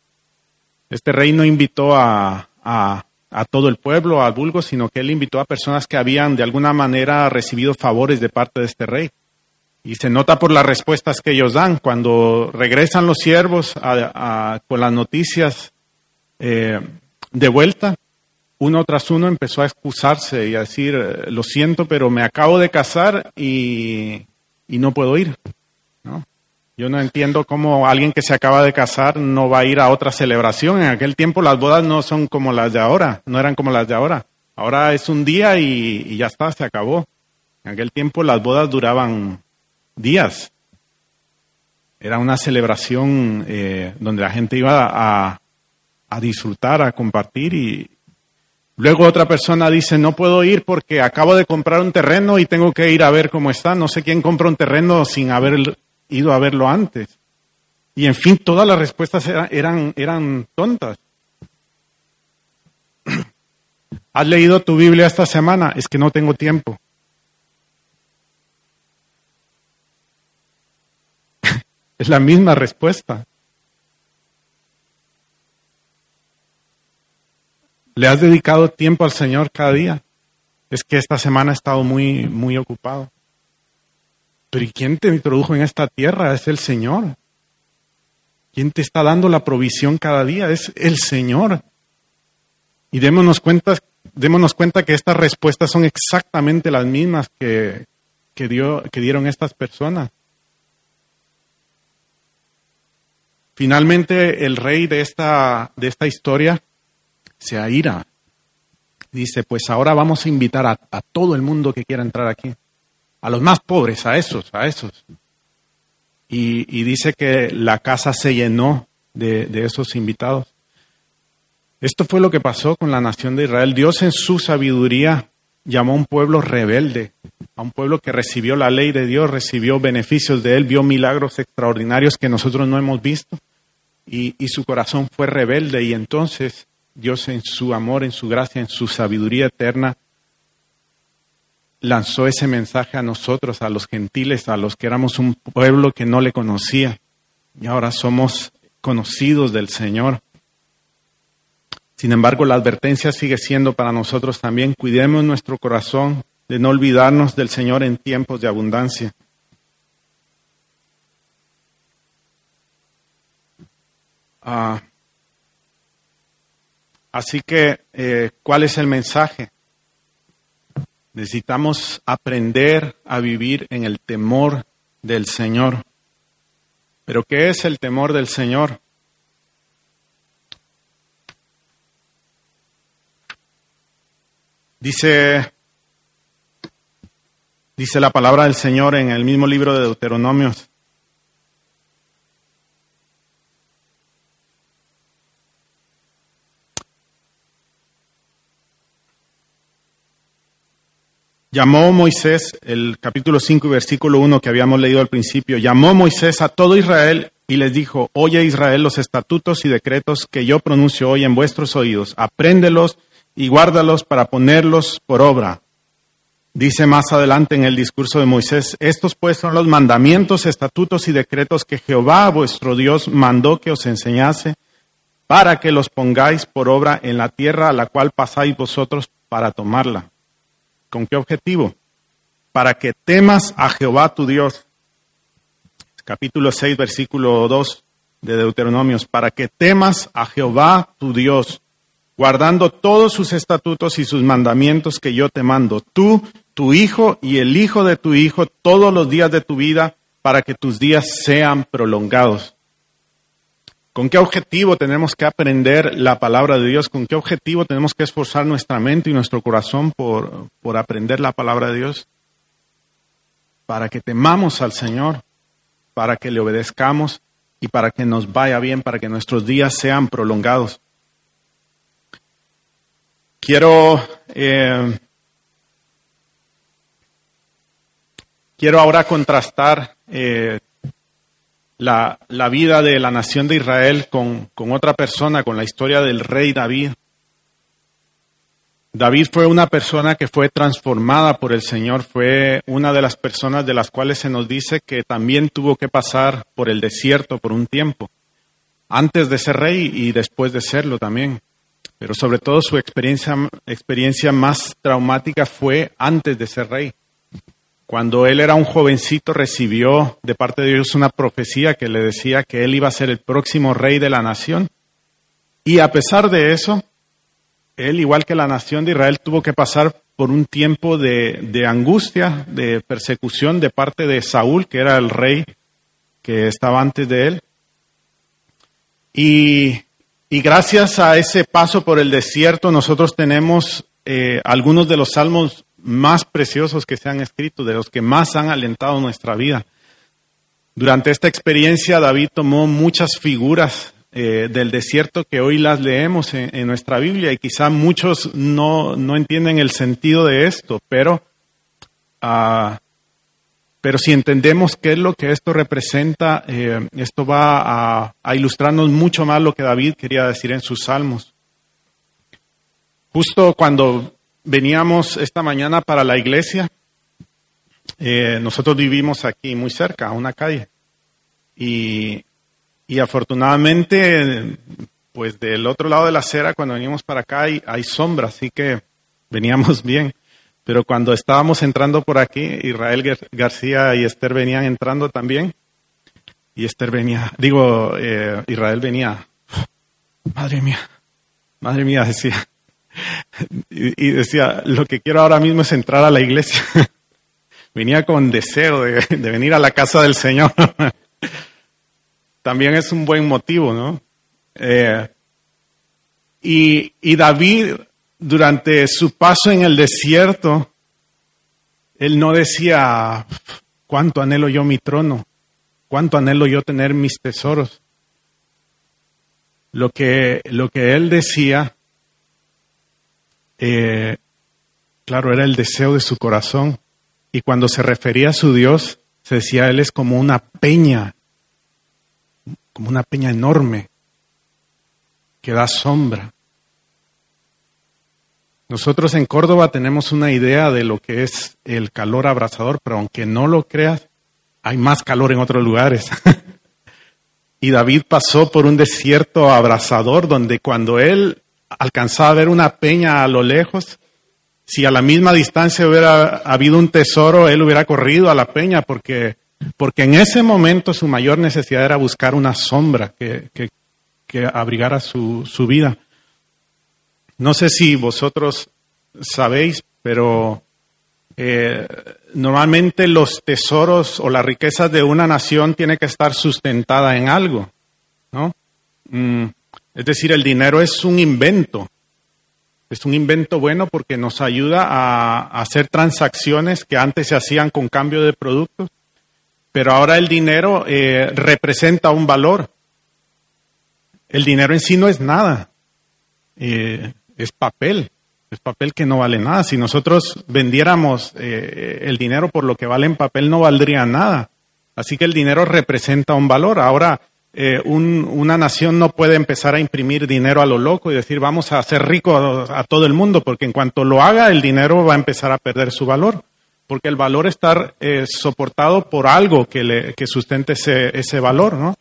Este rey no invitó a, a, todo el pueblo, a vulgo, sino que él invitó a personas que habían de alguna manera recibido favores de parte de este rey. Y se nota por las respuestas que ellos dan. Cuando regresan los siervos con las noticias eh, de vuelta, uno tras uno empezó a excusarse y a decir, lo siento, pero me acabo de casar y, no puedo ir. ¿no? Yo no entiendo cómo alguien que se acaba de casar no va a ir a otra celebración. En aquel tiempo las bodas no son como las de ahora, no eran como las de ahora. Ahora es un día y, ya está, se acabó. En aquel tiempo las bodas duraban días. Era una celebración eh, donde la gente iba a, a disfrutar, a compartir y, Luego otra persona dice, no puedo ir porque acabo de comprar un terreno y tengo que ir a ver cómo está. No sé quién compra un terreno sin haber ido a verlo antes. Y en fin, todas las respuestas eran, eran, tontas. ¿Has leído tu Biblia esta semana? Es que no tengo tiempo. es la misma respuesta. ¿Le has dedicado tiempo al Señor cada día? Es que esta semana he estado muy, muy ocupado. Pero ¿y quién te introdujo en esta tierra? Es el Señor. ¿Quién te está dando la provisión cada día? Es el Señor. Y démonos cuenta, démonos cuenta que estas respuestas son exactamente las mismas que, que, dio, que dieron estas personas. Finalmente, el rey de esta, de esta historia se aira. Dice, pues ahora vamos a invitar a, todo el mundo que quiera entrar aquí, a los más pobres, a esos, a esos. Y, dice que la casa se llenó de, de esos invitados. Esto fue lo que pasó con la nación de Israel. Dios en su sabiduría llamó a un pueblo rebelde, a un pueblo que recibió la ley de Dios, recibió beneficios de Él, vio milagros extraordinarios que nosotros no hemos visto, y, y su corazón fue rebelde y entonces Dios en su amor, en su gracia, en su sabiduría eterna, lanzó ese mensaje a nosotros, a los gentiles, a los que éramos un pueblo que no le conocía. Y ahora somos conocidos del Señor. Sin embargo, la advertencia sigue siendo para nosotros también, cuidemos nuestro corazón de no olvidarnos del Señor en tiempos de abundancia. Ah, así que, eh, ¿cuál es el mensaje? Necesitamos aprender a vivir en el temor del Señor. Pero ¿qué es el temor del Señor? Dice, dice la palabra del Señor en el mismo libro de Deuteronomios. Llamó Moisés, el capítulo 5 y versículo 1 que habíamos leído al principio, llamó Moisés a todo Israel y les dijo, oye Israel los estatutos y decretos que yo pronuncio hoy en vuestros oídos, apréndelos y guárdalos para ponerlos por obra. Dice más adelante en el discurso de Moisés, estos pues son los mandamientos, estatutos y decretos que Jehová vuestro Dios mandó que os enseñase para que los pongáis por obra en la tierra a la cual pasáis vosotros para tomarla ¿Con qué objetivo? Para que temas a Jehová tu Dios. Capítulo 6, versículo 2 de Deuteronomios. Para que temas a Jehová tu Dios, guardando todos sus estatutos y sus mandamientos que yo te mando, tú, tu hijo y el hijo de tu hijo, todos los días de tu vida, para que tus días sean prolongados. ¿Con qué objetivo tenemos que aprender la palabra de Dios? ¿Con qué objetivo tenemos que esforzar nuestra mente y nuestro corazón por, por aprender la palabra de Dios? Para que temamos al Señor, para que le obedezcamos y para que nos vaya bien, para que nuestros días sean prolongados. Quiero, eh, quiero ahora contrastar eh, la, la, vida de la nación de Israel con, con otra persona, con la historia del rey David. David fue una persona que fue transformada por el Señor, fue una de las personas de las cuales se nos dice que también tuvo que pasar por el desierto por un tiempo, antes de ser rey y después de serlo también. Pero sobre todo su experiencia, experiencia más traumática fue antes de ser rey. Cuando él era un jovencito recibió de parte de Dios una profecía que le decía que él iba a ser el próximo rey de la nación. Y a pesar de eso, él, igual que la nación de Israel, tuvo que pasar por un tiempo de, angustia, de persecución de parte de Saúl, que era el rey que estaba antes de él. Y, gracias a ese paso por el desierto, nosotros tenemos eh, algunos de los salmos más preciosos que se han escrito, de los que más han alentado nuestra vida. Durante esta experiencia David tomó muchas figuras eh, del desierto que hoy las leemos en, nuestra Biblia y quizá muchos no, entienden el sentido de esto, pero, uh, pero si entendemos qué es lo que esto representa, eh, esto va a, a ilustrarnos mucho más lo que David quería decir en sus salmos. Justo cuando Veníamos esta mañana para la iglesia. Eh, nosotros vivimos aquí muy cerca, a una calle. Y, afortunadamente, pues del otro lado de la acera, cuando venimos para acá, hay, hay sombra, así que veníamos bien. Pero cuando estábamos entrando por aquí, Israel García y Esther venían entrando también. Y Esther venía, digo, eh, Israel venía, madre mía, madre mía, decía, y, decía, lo que quiero ahora mismo es entrar a la iglesia. Venía con deseo de, venir a la casa del Señor. También es un buen motivo, ¿no? Eh, y, y David, durante su paso en el desierto, él no decía, cuánto anhelo yo mi trono, cuánto anhelo yo tener mis tesoros. Lo que, lo que él decía eh, claro, era el deseo de su corazón. Y cuando se refería a su Dios, se decía, Él es como una peña, como una peña enorme, que da sombra. Nosotros en Córdoba tenemos una idea de lo que es el calor abrasador, pero aunque no lo creas, hay más calor en otros lugares. Y David pasó por un desierto abrasador donde cuando él alcanzaba a ver una peña a lo lejos, si a la misma distancia hubiera habido un tesoro, él hubiera corrido a la peña porque, porque en ese momento su mayor necesidad era buscar una sombra que, que, que abrigara su, su vida. No sé si vosotros sabéis, pero eh, normalmente los tesoros o las riquezas de una nación tiene que estar sustentada en algo, ¿no? Mm, es decir, el dinero es un invento. Es un invento bueno porque nos ayuda a, hacer transacciones que antes se hacían con cambio de productos, pero ahora el dinero eh, representa un valor. El dinero en sí no es nada, eh, es papel es papel que no vale nada. Si nosotros vendiéramos eh, el dinero por lo que vale en papel, no valdría nada. Así que el dinero representa un valor. Ahora, eh, una nación no puede empezar a imprimir dinero a lo loco y decir vamos a hacer rico a, todo el mundo, porque en cuanto lo haga, el dinero va a empezar a perder su valor. Porque el valor está eh, soportado por algo que, le, que sustente ese, ese valor, ¿no?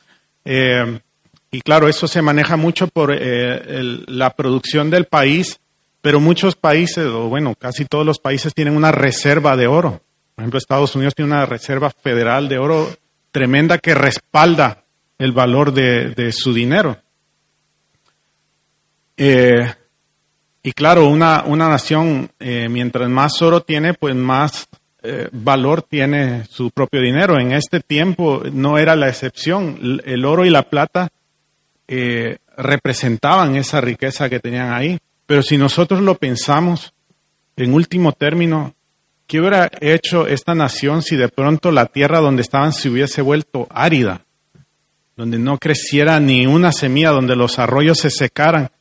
y claro, eso se maneja mucho por la producción del país pero muchos países, o bueno, casi todos los países tienen una reserva de oro. Por ejemplo, Estados Unidos tiene una reserva federal de oro tremenda que respalda el valor de, su dinero. Eh, y claro, una, una nación, eh, mientras más oro tiene, pues más eh, valor tiene su propio dinero. En este tiempo no era la excepción. El oro y la plata representaban esa riqueza que tenían ahí. Pero si nosotros lo pensamos, en último término, ¿qué hubiera hecho esta nación si de pronto la tierra donde estaban se hubiese vuelto árida? Donde no creciera ni una semilla, donde los arroyos se secaran,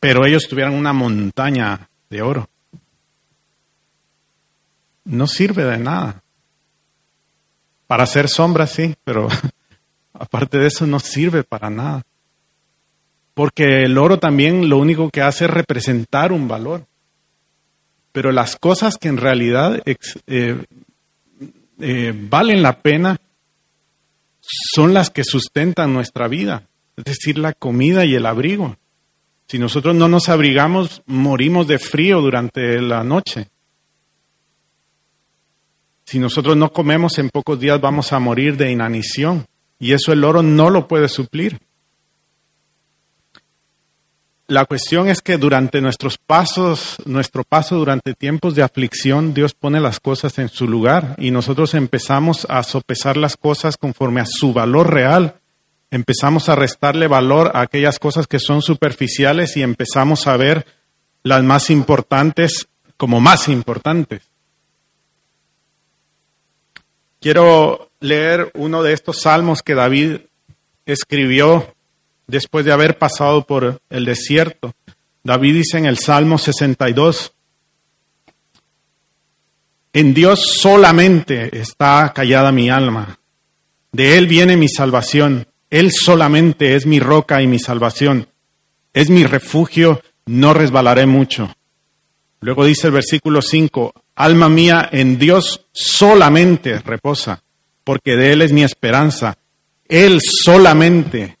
pero ellos tuvieran una montaña de oro. No sirve de nada. Para hacer sombra, sí, pero aparte de eso no sirve para nada. Porque el oro también lo único que hace es representar un valor. Pero las cosas que en realidad eh, eh, valen la pena son las que sustentan nuestra vida, es decir, la comida y el abrigo. Si nosotros no nos abrigamos, morimos de frío durante la noche. Si nosotros no comemos, en pocos días vamos a morir de inanición. Y eso el oro no lo puede suplir. La cuestión es que durante nuestros pasos, nuestro paso durante tiempos de aflicción, Dios pone las cosas en su lugar y nosotros empezamos a sopesar las cosas conforme a su valor real. Empezamos a restarle valor a aquellas cosas que son superficiales y empezamos a ver las más importantes como más importantes. Quiero leer uno de estos salmos que David escribió después de haber pasado por el desierto. David dice en el Salmo 62, en Dios solamente está callada mi alma, de Él viene mi salvación, Él solamente es mi roca y mi salvación, es mi refugio, no resbalaré mucho. Luego dice el versículo 5, alma mía, en Dios solamente reposa, porque de Él es mi esperanza, Él solamente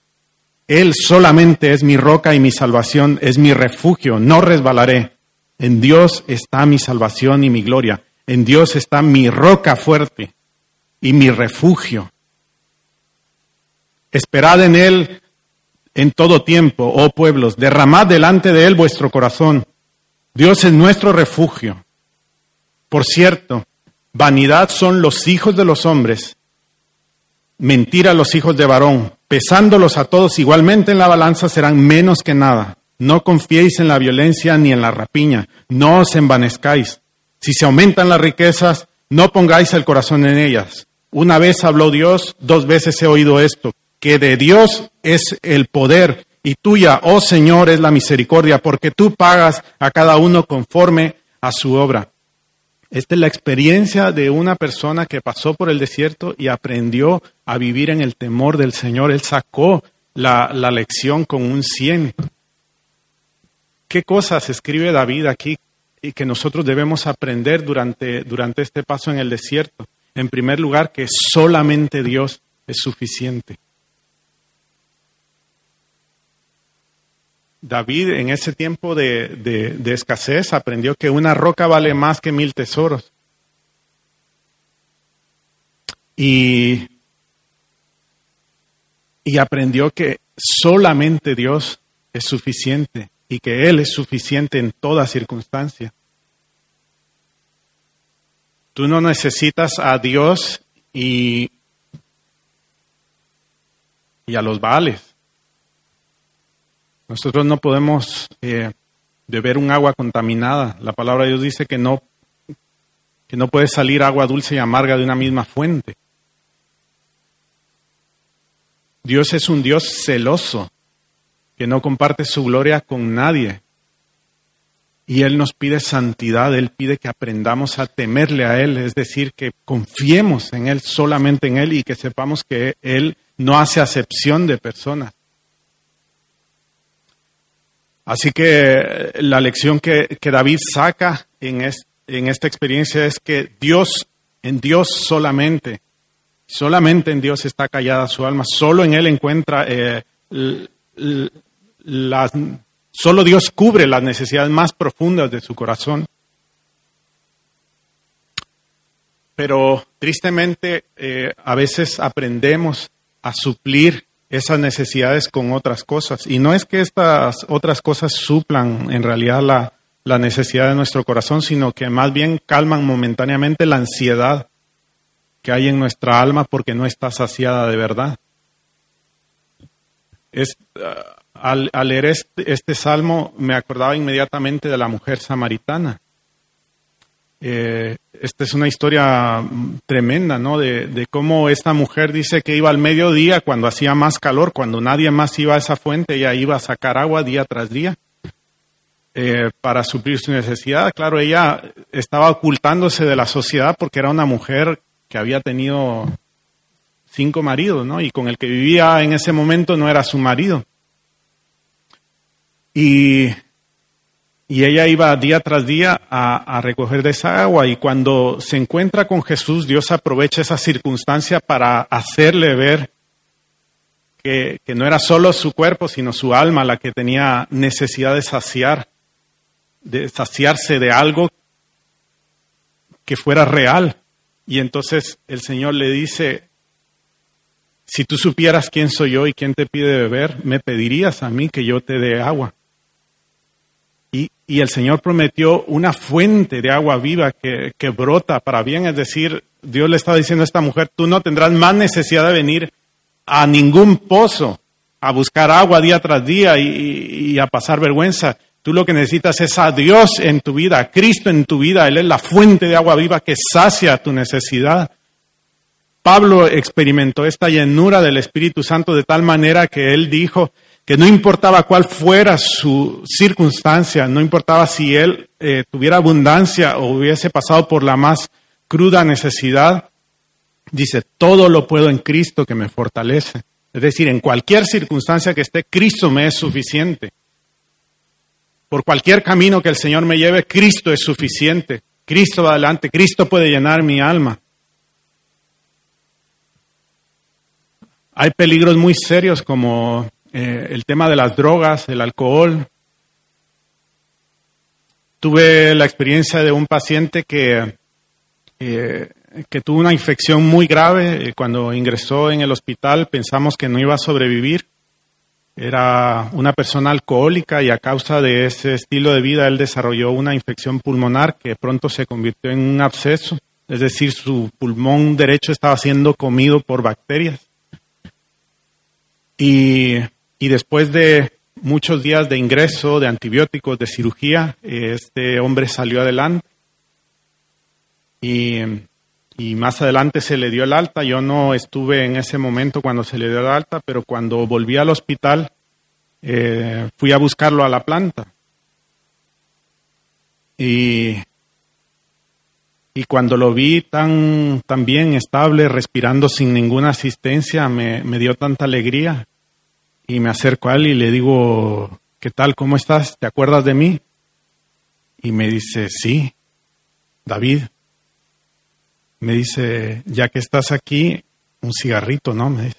él solamente es mi roca y mi salvación, es mi refugio, no resbalaré. En Dios está mi salvación y mi gloria. En Dios está mi roca fuerte y mi refugio. Esperad en Él en todo tiempo, oh pueblos, derramad delante de Él vuestro corazón. Dios es nuestro refugio. Por cierto, vanidad son los hijos de los hombres, mentira los hijos de varón pesándolos a todos igualmente en la balanza, serán menos que nada. No confiéis en la violencia ni en la rapiña, no os envanezcáis. Si se aumentan las riquezas, no pongáis el corazón en ellas. Una vez habló Dios, dos veces he oído esto, que de Dios es el poder y tuya, oh Señor, es la misericordia, porque tú pagas a cada uno conforme a su obra. Esta es la experiencia de una persona que pasó por el desierto y aprendió a vivir en el temor del Señor. Él sacó la, lección con un 100. ¿Qué cosas escribe David aquí y que nosotros debemos aprender durante, durante este paso en el desierto? En primer lugar, que solamente Dios es suficiente. David en ese tiempo de, de, escasez aprendió que una roca vale más que mil tesoros. Y, y aprendió que solamente Dios es suficiente y que Él es suficiente en toda circunstancia. Tú no necesitas a Dios y, y a los vales. Nosotros no podemos eh, beber un agua contaminada. La palabra de Dios dice que no, que no puede salir agua dulce y amarga de una misma fuente. Dios es un Dios celoso, que no comparte su gloria con nadie. Y Él nos pide santidad, Él pide que aprendamos a temerle a Él, es decir, que confiemos en Él, solamente en Él, y que sepamos que Él no hace acepción de personas. Así que la lección que, que David saca en, en esta experiencia es que Dios, en Dios solamente, solamente en Dios está callada su alma, solo en Él encuentra eh, las Solo Dios cubre las necesidades más profundas de su corazón. Pero tristemente eh, a veces aprendemos a suplir esas necesidades con otras cosas. Y no es que estas otras cosas suplan en realidad la, la necesidad de nuestro corazón, sino que más bien calman momentáneamente la ansiedad que hay en nuestra alma porque no está saciada de verdad. Es, ah, al, leer este, este, salmo me acordaba inmediatamente de la mujer samaritana. Eh, esta es una historia tremenda, ¿no? De, cómo esta mujer dice que iba al mediodía cuando hacía más calor, cuando nadie más iba a esa fuente, ella iba a sacar agua día tras día eh, para suplir su necesidad. Claro, ella estaba ocultándose de la sociedad porque era una mujer que había tenido cinco maridos, ¿no? Y con el que vivía en ese momento no era su marido. Y, y ella iba día tras día a, recoger de esa agua y cuando se encuentra con Jesús, Dios aprovecha esa circunstancia para hacerle ver que, que, no era solo su cuerpo, sino su alma la que tenía necesidad de saciar, de saciarse de algo que fuera real. Y entonces el Señor le dice, si tú supieras quién soy yo y quién te pide beber, me pedirías a mí que yo te dé agua. Y, el Señor prometió una fuente de agua viva que, brota para bien. Es decir, Dios le estaba diciendo a esta mujer, tú no tendrás más necesidad de venir a ningún pozo a buscar agua día tras día y, a pasar vergüenza. Tú lo que necesitas es a Dios en tu vida, a Cristo en tu vida. Él es la fuente de agua viva que sacia tu necesidad. Pablo experimentó esta llenura del Espíritu Santo de tal manera que él dijo, que no importaba cuál fuera su circunstancia, no importaba si él eh, tuviera abundancia o hubiese pasado por la más cruda necesidad, dice, todo lo puedo en Cristo que me fortalece. Es decir, en cualquier circunstancia que esté, Cristo me es suficiente. Por cualquier camino que el Señor me lleve, Cristo es suficiente. Cristo va adelante, Cristo puede llenar mi alma. Hay peligros muy serios como eh, el tema de las drogas, el alcohol. Tuve la experiencia de un paciente que, eh, que tuvo una infección muy grave. Eh, cuando ingresó en el hospital pensamos que no iba a sobrevivir. Era una persona alcohólica y a causa de ese estilo de vida él desarrolló una infección pulmonar que pronto se convirtió en un absceso. Es decir, su pulmón derecho estaba siendo comido por bacterias. Y y después de muchos días de ingreso, de antibióticos, de cirugía, este hombre salió adelante. Y, más adelante se le dio el alta. Yo no estuve en ese momento cuando se le dio el alta, pero cuando volví al hospital eh, fui a buscarlo a la planta. Y, y cuando lo vi tan, tan bien, estable, respirando sin ninguna asistencia, me, me dio tanta alegría y me acerco a él y le digo, ¿qué tal? ¿Cómo estás? ¿Te acuerdas de mí? Y me dice, sí, David. Me dice, ya que estás aquí, un cigarrito, ¿no? Me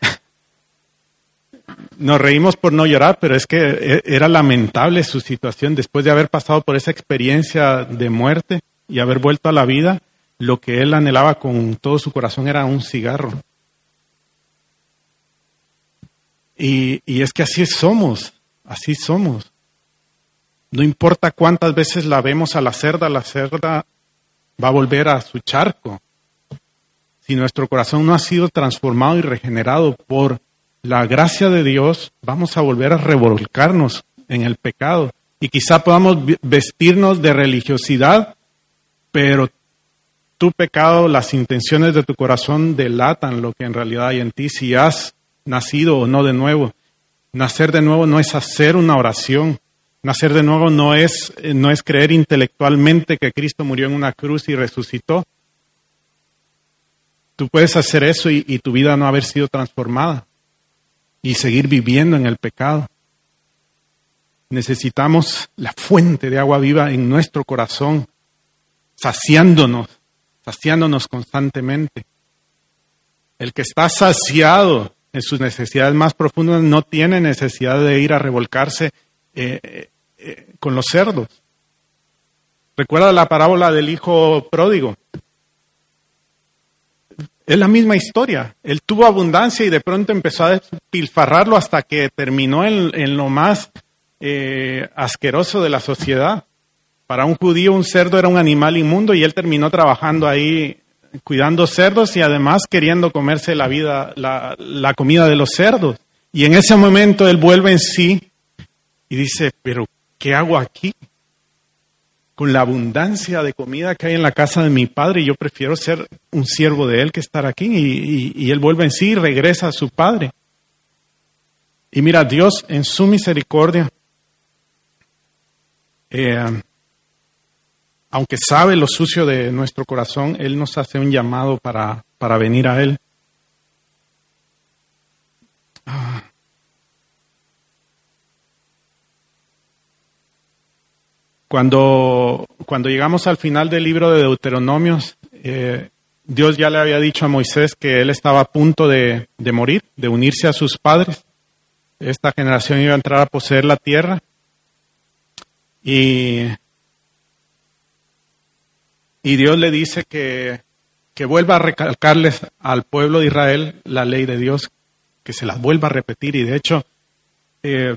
nos reímos por no llorar, pero es que e, era lamentable su situación después de haber pasado por esa experiencia de muerte y haber vuelto a la vida. Lo que él anhelaba con todo su corazón era un cigarro. Y, es que así somos, así somos. No importa cuántas veces la vemos a la cerda, la cerda va a volver a su charco. Si nuestro corazón no ha sido transformado y regenerado por la gracia de Dios, vamos a volver a revolcarnos en el pecado. Y quizá podamos vestirnos de religiosidad, pero tu pecado, las intenciones de tu corazón delatan lo que en realidad hay en ti, si has nacido o no de nuevo. Nacer de nuevo no es hacer una oración. Nacer de nuevo no es, no es creer intelectualmente que Cristo murió en una cruz y resucitó. Tú puedes hacer eso y, y tu vida no haber sido transformada y seguir viviendo en el pecado. Necesitamos la fuente de agua viva en nuestro corazón, saciándonos, saciándonos constantemente. El que está saciado en sus necesidades más profundas no tiene necesidad de ir a revolcarse eh, eh, eh, con los cerdos. Recuerda la parábola del hijo pródigo. Es la misma historia. Él tuvo abundancia y de pronto empezó a despilfarrarlo hasta que terminó en, lo más asqueroso de la sociedad. Para un judío un cerdo era un animal inmundo y él terminó trabajando ahí cuidando cerdos y además queriendo comerse la vida, la, comida de los cerdos. Y en ese momento él vuelve en sí y dice, pero ¿qué hago aquí? Con la abundancia de comida que hay en la casa de mi padre, yo prefiero ser un siervo de él que estar aquí. Y, él vuelve en sí y regresa a su padre. Y mira, Dios en su misericordia eh, aunque sabe lo sucio de nuestro corazón, Él nos hace un llamado para, para venir a Él. Ah. Cuando, cuando llegamos al final del libro de Deuteronomios, eh, Dios ya le había dicho a Moisés que él estaba a punto de, de morir, de unirse a sus padres. Esta generación iba a entrar a poseer la tierra. Y y Dios le dice que, que vuelva a recalcarles al pueblo de Israel la ley de Dios, que se las vuelva a repetir. Y de hecho, eh,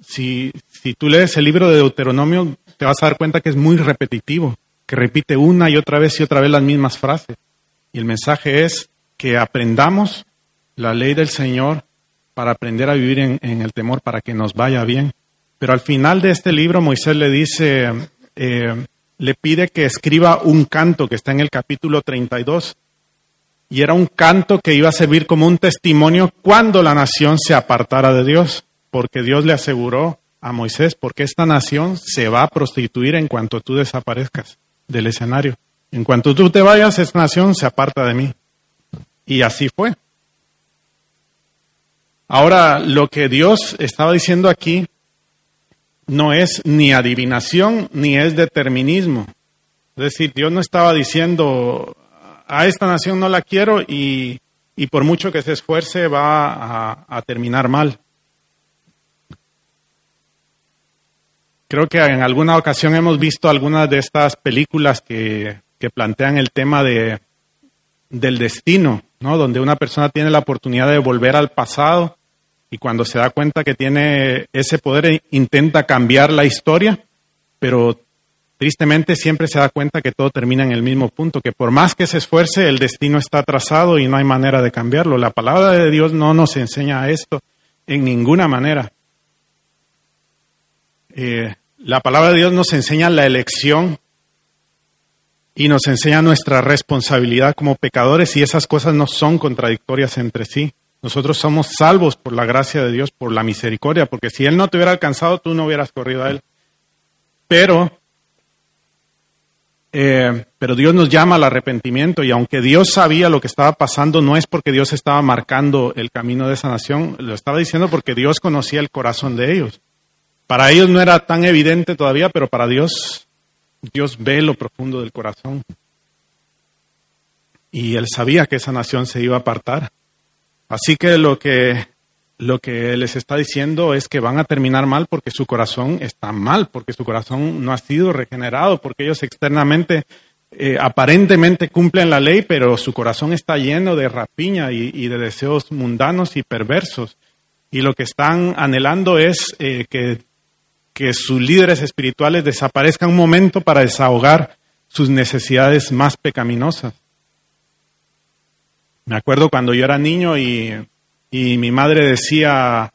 si, si tú lees el libro de Deuteronomio, te vas a dar cuenta que es muy repetitivo, que repite una y otra vez y otra vez las mismas frases. Y el mensaje es que aprendamos la ley del Señor para aprender a vivir en, el temor, para que nos vaya bien. Pero al final de este libro Moisés le dice, eh, le pide que escriba un canto que está en el capítulo 32. Y era un canto que iba a servir como un testimonio cuando la nación se apartara de Dios, porque Dios le aseguró a Moisés, porque esta nación se va a prostituir en cuanto tú desaparezcas del escenario. En cuanto tú te vayas, esta nación se aparta de mí. Y así fue. Ahora, lo que Dios estaba diciendo aquí no es ni adivinación ni es determinismo. Es decir, Dios no estaba diciendo, a esta nación no la quiero y, por mucho que se esfuerce va a, terminar mal. Creo que en alguna ocasión hemos visto algunas de estas películas que, que plantean el tema de, del destino, ¿no? donde una persona tiene la oportunidad de volver al pasado y cuando se da cuenta que tiene ese poder intenta cambiar la historia, pero tristemente siempre se da cuenta que todo termina en el mismo punto, que por más que se esfuerce, el destino está trazado y no hay manera de cambiarlo. La palabra de Dios no nos enseña esto en ninguna manera. Eh, la palabra de Dios nos enseña la elección y nos enseña nuestra responsabilidad como pecadores y esas cosas no son contradictorias entre sí. Nosotros somos salvos por la gracia de Dios, por la misericordia, porque si Él no te hubiera alcanzado, tú no hubieras corrido a Él. Pero, eh, pero Dios nos llama al arrepentimiento y aunque Dios sabía lo que estaba pasando, no es porque Dios estaba marcando el camino de esa nación, lo estaba diciendo porque Dios conocía el corazón de ellos. Para ellos no era tan evidente todavía, pero para Dios, Dios ve lo profundo del corazón. Y Él sabía que esa nación se iba a apartar. Así que lo que lo que les está diciendo es que van a terminar mal porque su corazón está mal, porque su corazón no ha sido regenerado, porque ellos externamente, eh, aparentemente cumplen la ley, pero su corazón está lleno de rapiña y, de deseos mundanos y perversos. Y lo que están anhelando es eh, que, que sus líderes espirituales desaparezcan un momento para desahogar sus necesidades más pecaminosas. Me acuerdo cuando yo era niño y y mi madre decía,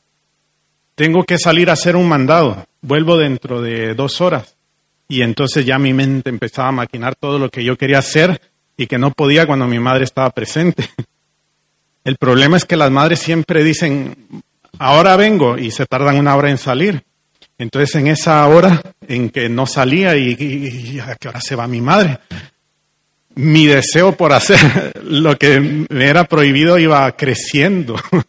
tengo que salir a hacer un mandado, vuelvo dentro de dos horas. Y entonces ya mi mente empezaba a maquinar todo lo que yo quería hacer y que no podía cuando mi madre estaba presente. El problema es que las madres siempre dicen, ahora vengo y se tardan una hora en salir. Entonces en esa hora en que no salía y, y a qué hora se va mi madre, mi deseo por hacer lo que me era prohibido iba creciendo.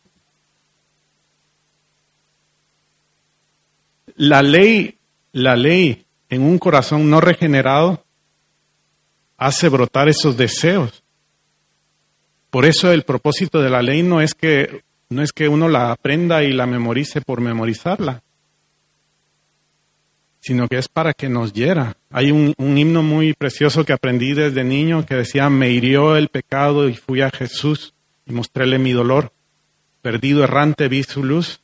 La ley, la ley en un corazón no regenerado hace brotar esos deseos. Por eso el propósito de la ley no es que no es que uno la aprenda y la memorice por memorizarla sino que es para que nos hiera. Hay un, himno muy precioso que aprendí desde niño que decía, me hirió el pecado y fui a Jesús y mostréle mi dolor. Perdido errante vi su luz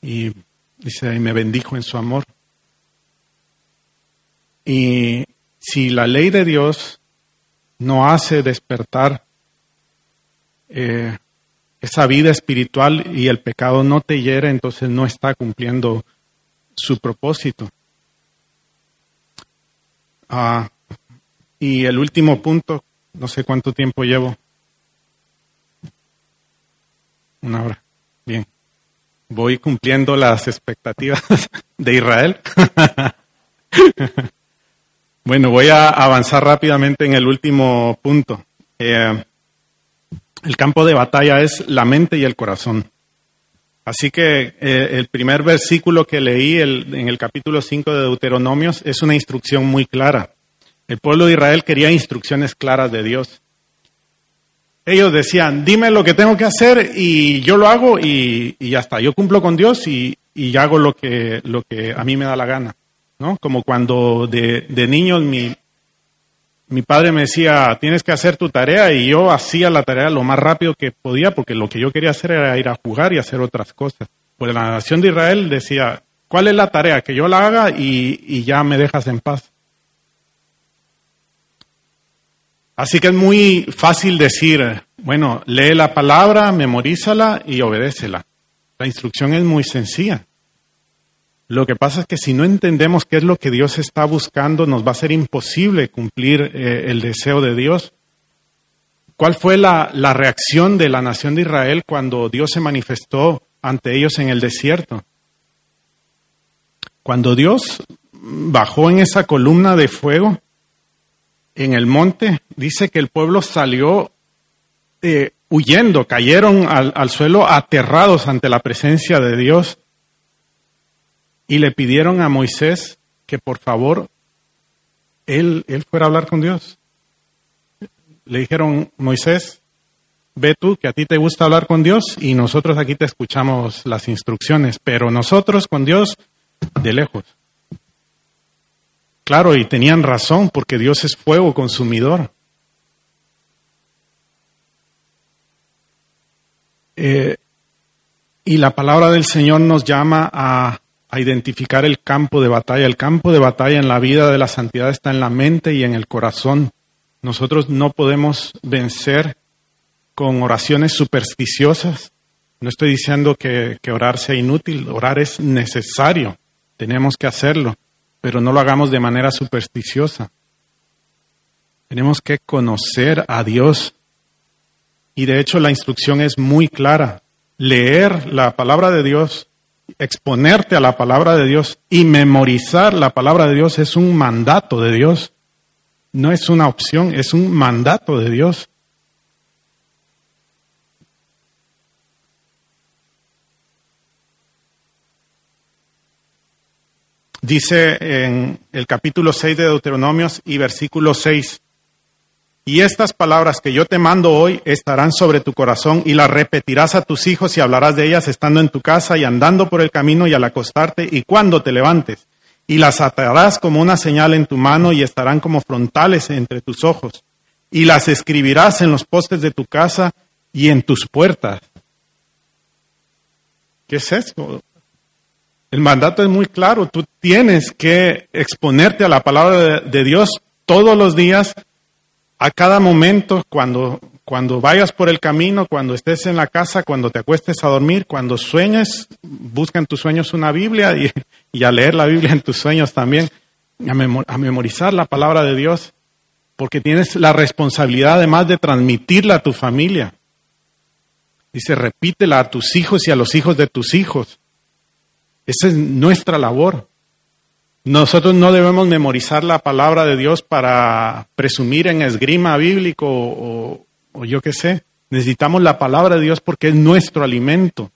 y dice, y me bendijo en su amor. Y si la ley de Dios no hace despertar eh, esa vida espiritual y el pecado no te hiere, entonces no está cumpliendo su propósito. Ah, y el último punto, no sé cuánto tiempo llevo. Una hora. Bien. Voy cumpliendo las expectativas de Israel. bueno, voy a avanzar rápidamente en el último punto. Eh, el campo de batalla es la mente y el corazón. Así que eh, el primer versículo que leí en el capítulo 5 de Deuteronomios es una instrucción muy clara. El pueblo de Israel quería instrucciones claras de Dios. Ellos decían, dime lo que tengo que hacer y yo lo hago y, ya está. Yo cumplo con Dios y, hago lo que, lo que a mí me da la gana. ¿no? Como cuando de, de niños mi, mi padre me decía, tienes que hacer tu tarea y yo hacía la tarea lo más rápido que podía porque lo que yo quería hacer era ir a jugar y hacer otras cosas. Pues la nación de Israel decía, ¿cuál es la tarea? Que yo la haga y, ya me dejas en paz. Así que es muy fácil decir, bueno, lee la palabra, memorízala y obedécela. La instrucción es muy sencilla. Lo que pasa es que si no entendemos qué es lo que Dios está buscando, nos va a ser imposible cumplir eh, el deseo de Dios. ¿Cuál fue la, la reacción de la nación de Israel cuando Dios se manifestó ante ellos en el desierto? Cuando Dios bajó en esa columna de fuego en el monte, dice que el pueblo salió eh, huyendo, cayeron al, al, suelo aterrados ante la presencia de Dios y le pidieron a Moisés que por favor él, él fuera a hablar con Dios. Le dijeron, Moisés, ve tú que a ti te gusta hablar con Dios y nosotros aquí te escuchamos las instrucciones, pero nosotros con Dios de lejos. Claro, y tenían razón porque Dios es fuego consumidor. Eh, y la palabra del Señor nos llama a a identificar el campo de batalla. El campo de batalla en la vida de la santidad está en la mente y en el corazón. Nosotros no podemos vencer con oraciones supersticiosas. No estoy diciendo que, orar sea inútil, orar es necesario, tenemos que hacerlo, pero no lo hagamos de manera supersticiosa. Tenemos que conocer a Dios. Y de hecho la instrucción es muy clara. Leer la palabra de Dios exponerte a la palabra de Dios y memorizar la palabra de Dios es un mandato de Dios. No es una opción, es un mandato de Dios. Dice en el capítulo 6 de Deuteronomios y versículo 6, Y estas palabras que yo te mando hoy estarán sobre tu corazón y las repetirás a tus hijos y hablarás de ellas estando en tu casa y andando por el camino y al acostarte y cuando te levantes. Y las atarás como una señal en tu mano y estarán como frontales entre tus ojos. Y las escribirás en los postes de tu casa y en tus puertas. ¿Qué es esto? El mandato es muy claro. Tú tienes que exponerte a la palabra de Dios todos los días, a cada momento, cuando, cuando vayas por el camino, cuando estés en la casa, cuando te acuestes a dormir, cuando sueñes, busca en tus sueños una Biblia y, a leer la Biblia en tus sueños también, a, a memorizar la palabra de Dios, porque tienes la responsabilidad además de transmitirla a tu familia. Dice, repítela a tus hijos y a los hijos de tus hijos. Esa es nuestra labor. Nosotros no debemos memorizar la palabra de Dios para presumir en esgrima bíblico o, yo qué sé. Necesitamos la palabra de Dios porque es nuestro alimento.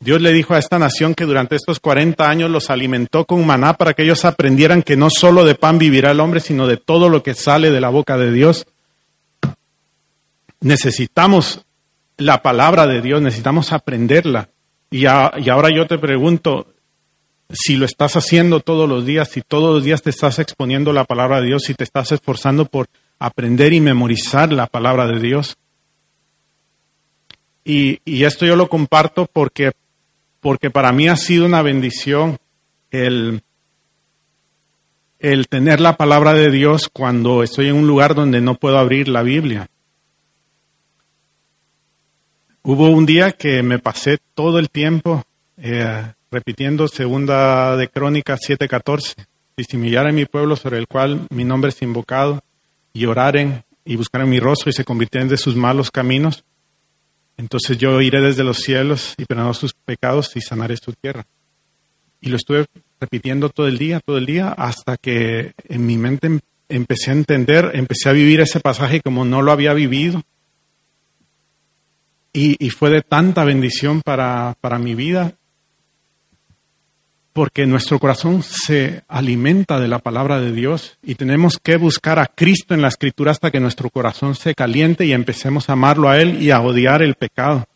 Dios le dijo a esta nación que durante estos 40 años los alimentó con maná para que ellos aprendieran que no solo de pan vivirá el hombre, sino de todo lo que sale de la boca de Dios. Necesitamos la palabra de Dios, necesitamos aprenderla. Y, y ahora yo te pregunto, si lo estás haciendo todos los días, si todos los días te estás exponiendo la palabra de Dios, si te estás esforzando por aprender y memorizar la palabra de Dios. Y, esto yo lo comparto porque, porque para mí ha sido una bendición el, el tener la palabra de Dios cuando estoy en un lugar donde no puedo abrir la Biblia. Hubo un día que me pasé todo el tiempo eh, repitiendo segunda de Crónicas 7:14. Y si en mi pueblo sobre el cual mi nombre es invocado, y oraren y buscaren mi rostro y se convirtieren de sus malos caminos, entonces yo iré desde los cielos y perdonaré sus pecados y sanaré su tierra. Y lo estuve repitiendo todo el día, todo el día, hasta que en mi mente em-, empecé a entender, empecé a vivir ese pasaje como no lo había vivido. Y, y fue de tanta bendición para, para mi vida porque nuestro corazón se alimenta de la palabra de Dios y tenemos que buscar a Cristo en la escritura hasta que nuestro corazón se caliente y empecemos a amarlo a Él y a odiar el pecado.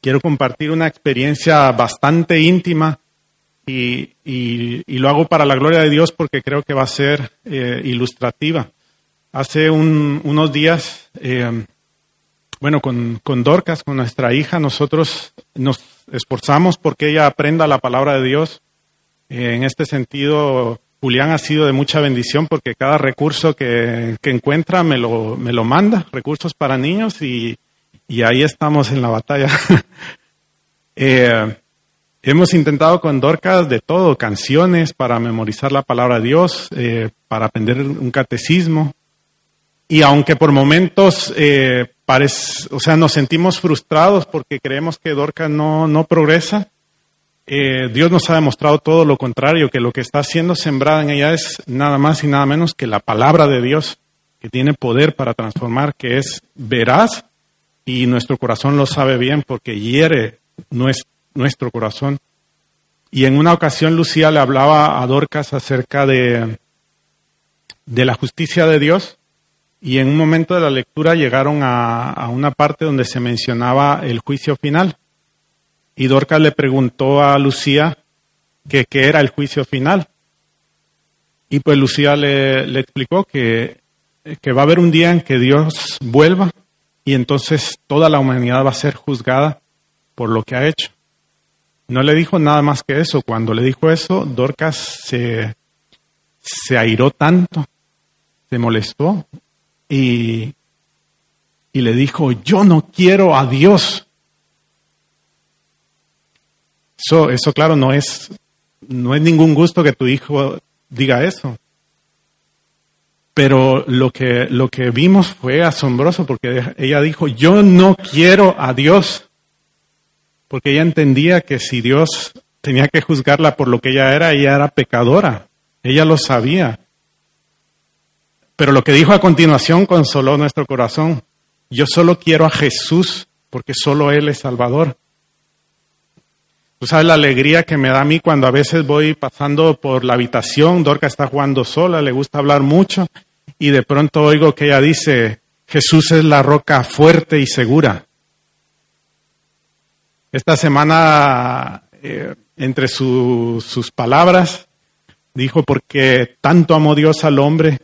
Quiero compartir una experiencia bastante íntima y, lo hago para la gloria de Dios porque creo que va a ser eh, ilustrativa. Hace unos días, eh, bueno, con, con Dorcas, con nuestra hija, nosotros nos esforzamos porque ella aprenda la palabra de Dios. En este sentido, Julián ha sido de mucha bendición porque cada recurso que, encuentra me lo, me lo manda, recursos para niños, y, ahí estamos en la batalla. Eh, hemos intentado con Dorcas de todo, canciones para memorizar la palabra de Dios, eh, para aprender un catecismo. Y aunque por momentos eh, parece, o sea, nos sentimos frustrados porque creemos que Dorca no, no progresa. Eh, Dios nos ha demostrado todo lo contrario, que lo que está siendo sembrada en ella es nada más y nada menos que la palabra de Dios, que tiene poder para transformar, que es veraz y nuestro corazón lo sabe bien porque hiere nuestro corazón. Y en una ocasión Lucía le hablaba a Dorcas acerca de, de la justicia de Dios y en un momento de la lectura llegaron a, una parte donde se mencionaba el juicio final. Y Dorcas le preguntó a Lucía qué era el juicio final. Y pues Lucía le, le explicó que, que va a haber un día en que Dios vuelva y entonces toda la humanidad va a ser juzgada por lo que ha hecho. No le dijo nada más que eso. Cuando le dijo eso, Dorcas se, se airó tanto, se molestó y, le dijo, yo no quiero a Dios. Eso, eso claro, no es, no es ningún gusto que tu hijo diga eso. Pero lo que, lo que vimos fue asombroso porque ella dijo, yo no quiero a Dios. Porque ella entendía que si Dios tenía que juzgarla por lo que ella era, ella era pecadora. Ella lo sabía. Pero lo que dijo a continuación consoló nuestro corazón. Yo solo quiero a Jesús porque solo Él es Salvador. Tú sabes la alegría que me da a mí cuando a veces voy pasando por la habitación, Dorca está jugando sola, le gusta hablar mucho, y de pronto oigo que ella dice, Jesús es la roca fuerte y segura. Esta semana, eh, entre sus palabras, dijo, porque tanto amó Dios al hombre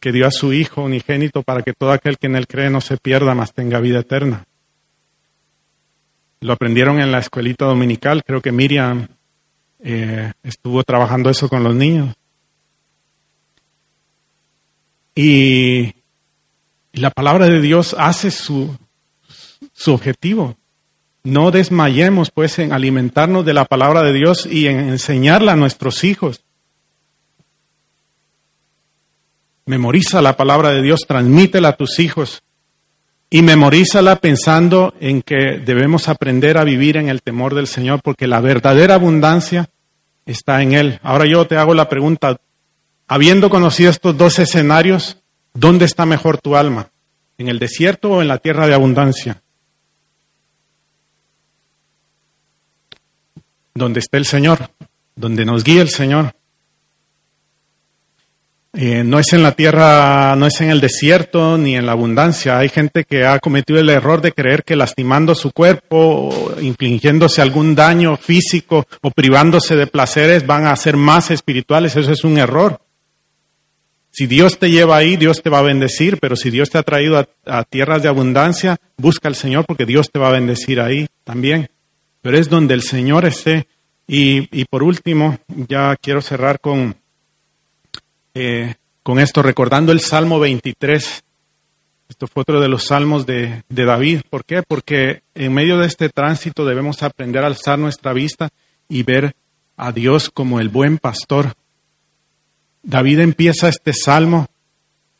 que dio a su Hijo unigénito para que todo aquel que en él cree no se pierda, mas tenga vida eterna. Lo aprendieron en la escuelita dominical, creo que Miriam eh, estuvo trabajando eso con los niños. Y, la palabra de Dios hace su, su objetivo. No desmayemos pues en alimentarnos de la palabra de Dios y en enseñarla a nuestros hijos. Memoriza la palabra de Dios, transmítela a tus hijos y memorízala pensando en que debemos aprender a vivir en el temor del Señor porque la verdadera abundancia está en Él. Ahora yo te hago la pregunta, habiendo conocido estos dos escenarios, ¿dónde está mejor tu alma? ¿En el desierto o en la tierra de abundancia? Donde esté el Señor, donde nos guíe el Señor. Eh, no es en la tierra, no es en el desierto ni en la abundancia. Hay gente que ha cometido el error de creer que lastimando su cuerpo, infligiéndose algún daño físico o privándose de placeres van a ser más espirituales. Eso es un error. Si Dios te lleva ahí, Dios te va a bendecir, pero si Dios te ha traído a, tierras de abundancia, busca al Señor porque Dios te va a bendecir ahí también. Pero es donde el Señor esté. y por último, ya quiero cerrar con, eh, con esto, recordando el Salmo 23. Esto fue otro de los salmos de, de, David. ¿Por qué? Porque en medio de este tránsito debemos aprender a alzar nuestra vista y ver a Dios como el buen pastor. David empieza este salmo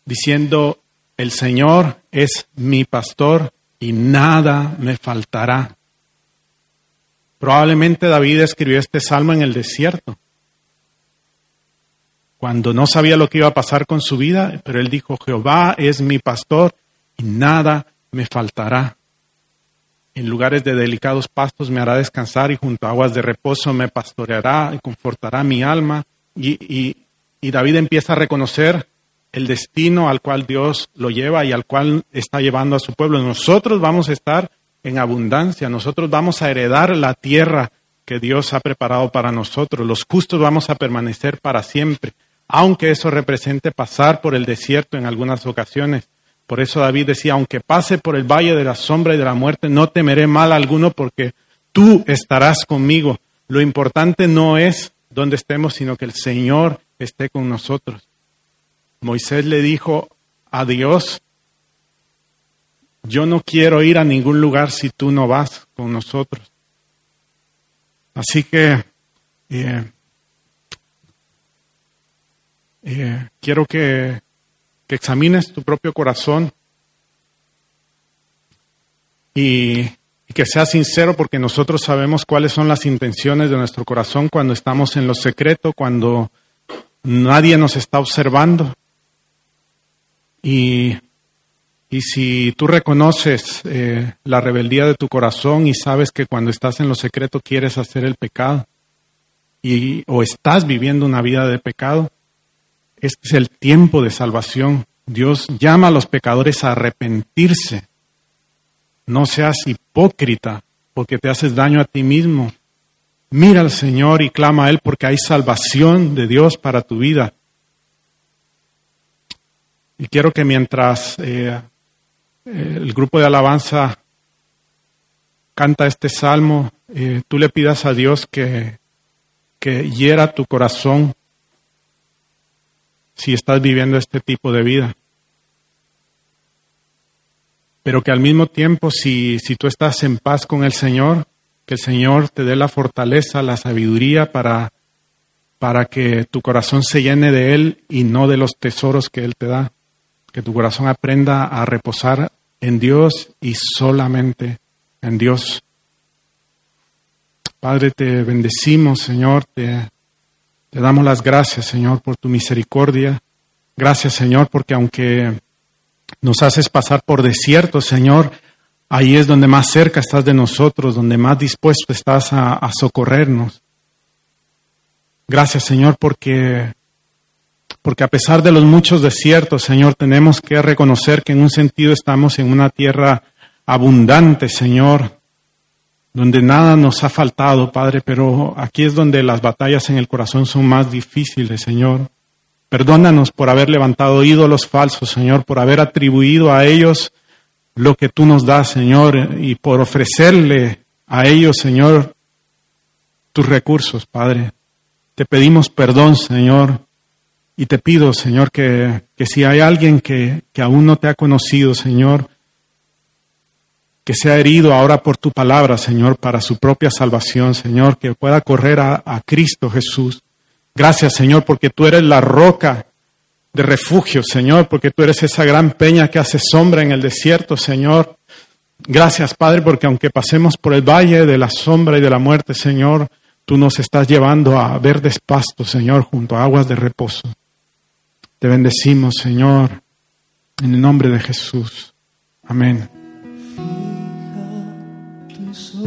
diciendo, el Señor es mi pastor y nada me faltará. Probablemente David escribió este salmo en el desierto cuando no sabía lo que iba a pasar con su vida, pero él dijo, Jehová es mi pastor y nada me faltará. En lugares de delicados pastos me hará descansar y junto a aguas de reposo me pastoreará y confortará mi alma. Y, y David empieza a reconocer el destino al cual Dios lo lleva y al cual está llevando a su pueblo. Nosotros vamos a estar en abundancia, nosotros vamos a heredar la tierra que Dios ha preparado para nosotros, los justos vamos a permanecer para siempre aunque eso represente pasar por el desierto en algunas ocasiones. Por eso David decía, aunque pase por el valle de la sombra y de la muerte, no temeré mal alguno porque tú estarás conmigo. Lo importante no es donde estemos, sino que el Señor esté con nosotros. Moisés le dijo a Dios, yo no quiero ir a ningún lugar si tú no vas con nosotros. Así que eh, eh, quiero que, examines tu propio corazón y, que seas sincero porque nosotros sabemos cuáles son las intenciones de nuestro corazón cuando estamos en lo secreto, cuando nadie nos está observando. Y, y si tú reconoces eh, la rebeldía de tu corazón y sabes que cuando estás en lo secreto quieres hacer el pecado y, o estás viviendo una vida de pecado, este es el tiempo de salvación. Dios llama a los pecadores a arrepentirse. No seas hipócrita porque te haces daño a ti mismo. Mira al Señor y clama a Él porque hay salvación de Dios para tu vida. Y quiero que mientras eh, el grupo de alabanza canta este salmo, eh, tú le pidas a Dios que, que hiera tu corazón si estás viviendo este tipo de vida. Pero que al mismo tiempo, si, si tú estás en paz con el Señor, que el Señor te dé la fortaleza, la sabiduría para, para que tu corazón se llene de Él y no de los tesoros que Él te da. Que tu corazón aprenda a reposar en Dios y solamente en Dios. Padre, te bendecimos, Señor, te, te damos las gracias, Señor, por tu misericordia. Gracias, Señor, porque aunque nos haces pasar por desierto, Señor, ahí es donde más cerca estás de nosotros, donde más dispuesto estás a, a socorrernos. Gracias, Señor, porque porque a pesar de los muchos desiertos, Señor, tenemos que reconocer que en un sentido estamos en una tierra abundante, Señor, donde nada nos ha faltado, Padre, pero aquí es donde las batallas en el corazón son más difíciles, Señor. Perdónanos por haber levantado ídolos falsos, Señor, por haber atribuido a ellos lo que tú nos das, Señor, y por ofrecerle a ellos, Señor, tus recursos, Padre. Te pedimos perdón, Señor, y te pido, Señor, que, que si hay alguien que, que aún no te ha conocido, Señor, que sea herido ahora por tu palabra, Señor, para su propia salvación, Señor, que pueda correr a, Cristo Jesús. Gracias, Señor, porque tú eres la roca de refugio, Señor, porque tú eres esa gran peña que hace sombra en el desierto, Señor. Gracias, Padre, porque aunque pasemos por el valle de la sombra y de la muerte, Señor, tú nos estás llevando a verdes pastos, Señor, junto a aguas de reposo. Te bendecimos, Señor, en el nombre de Jesús. Amén.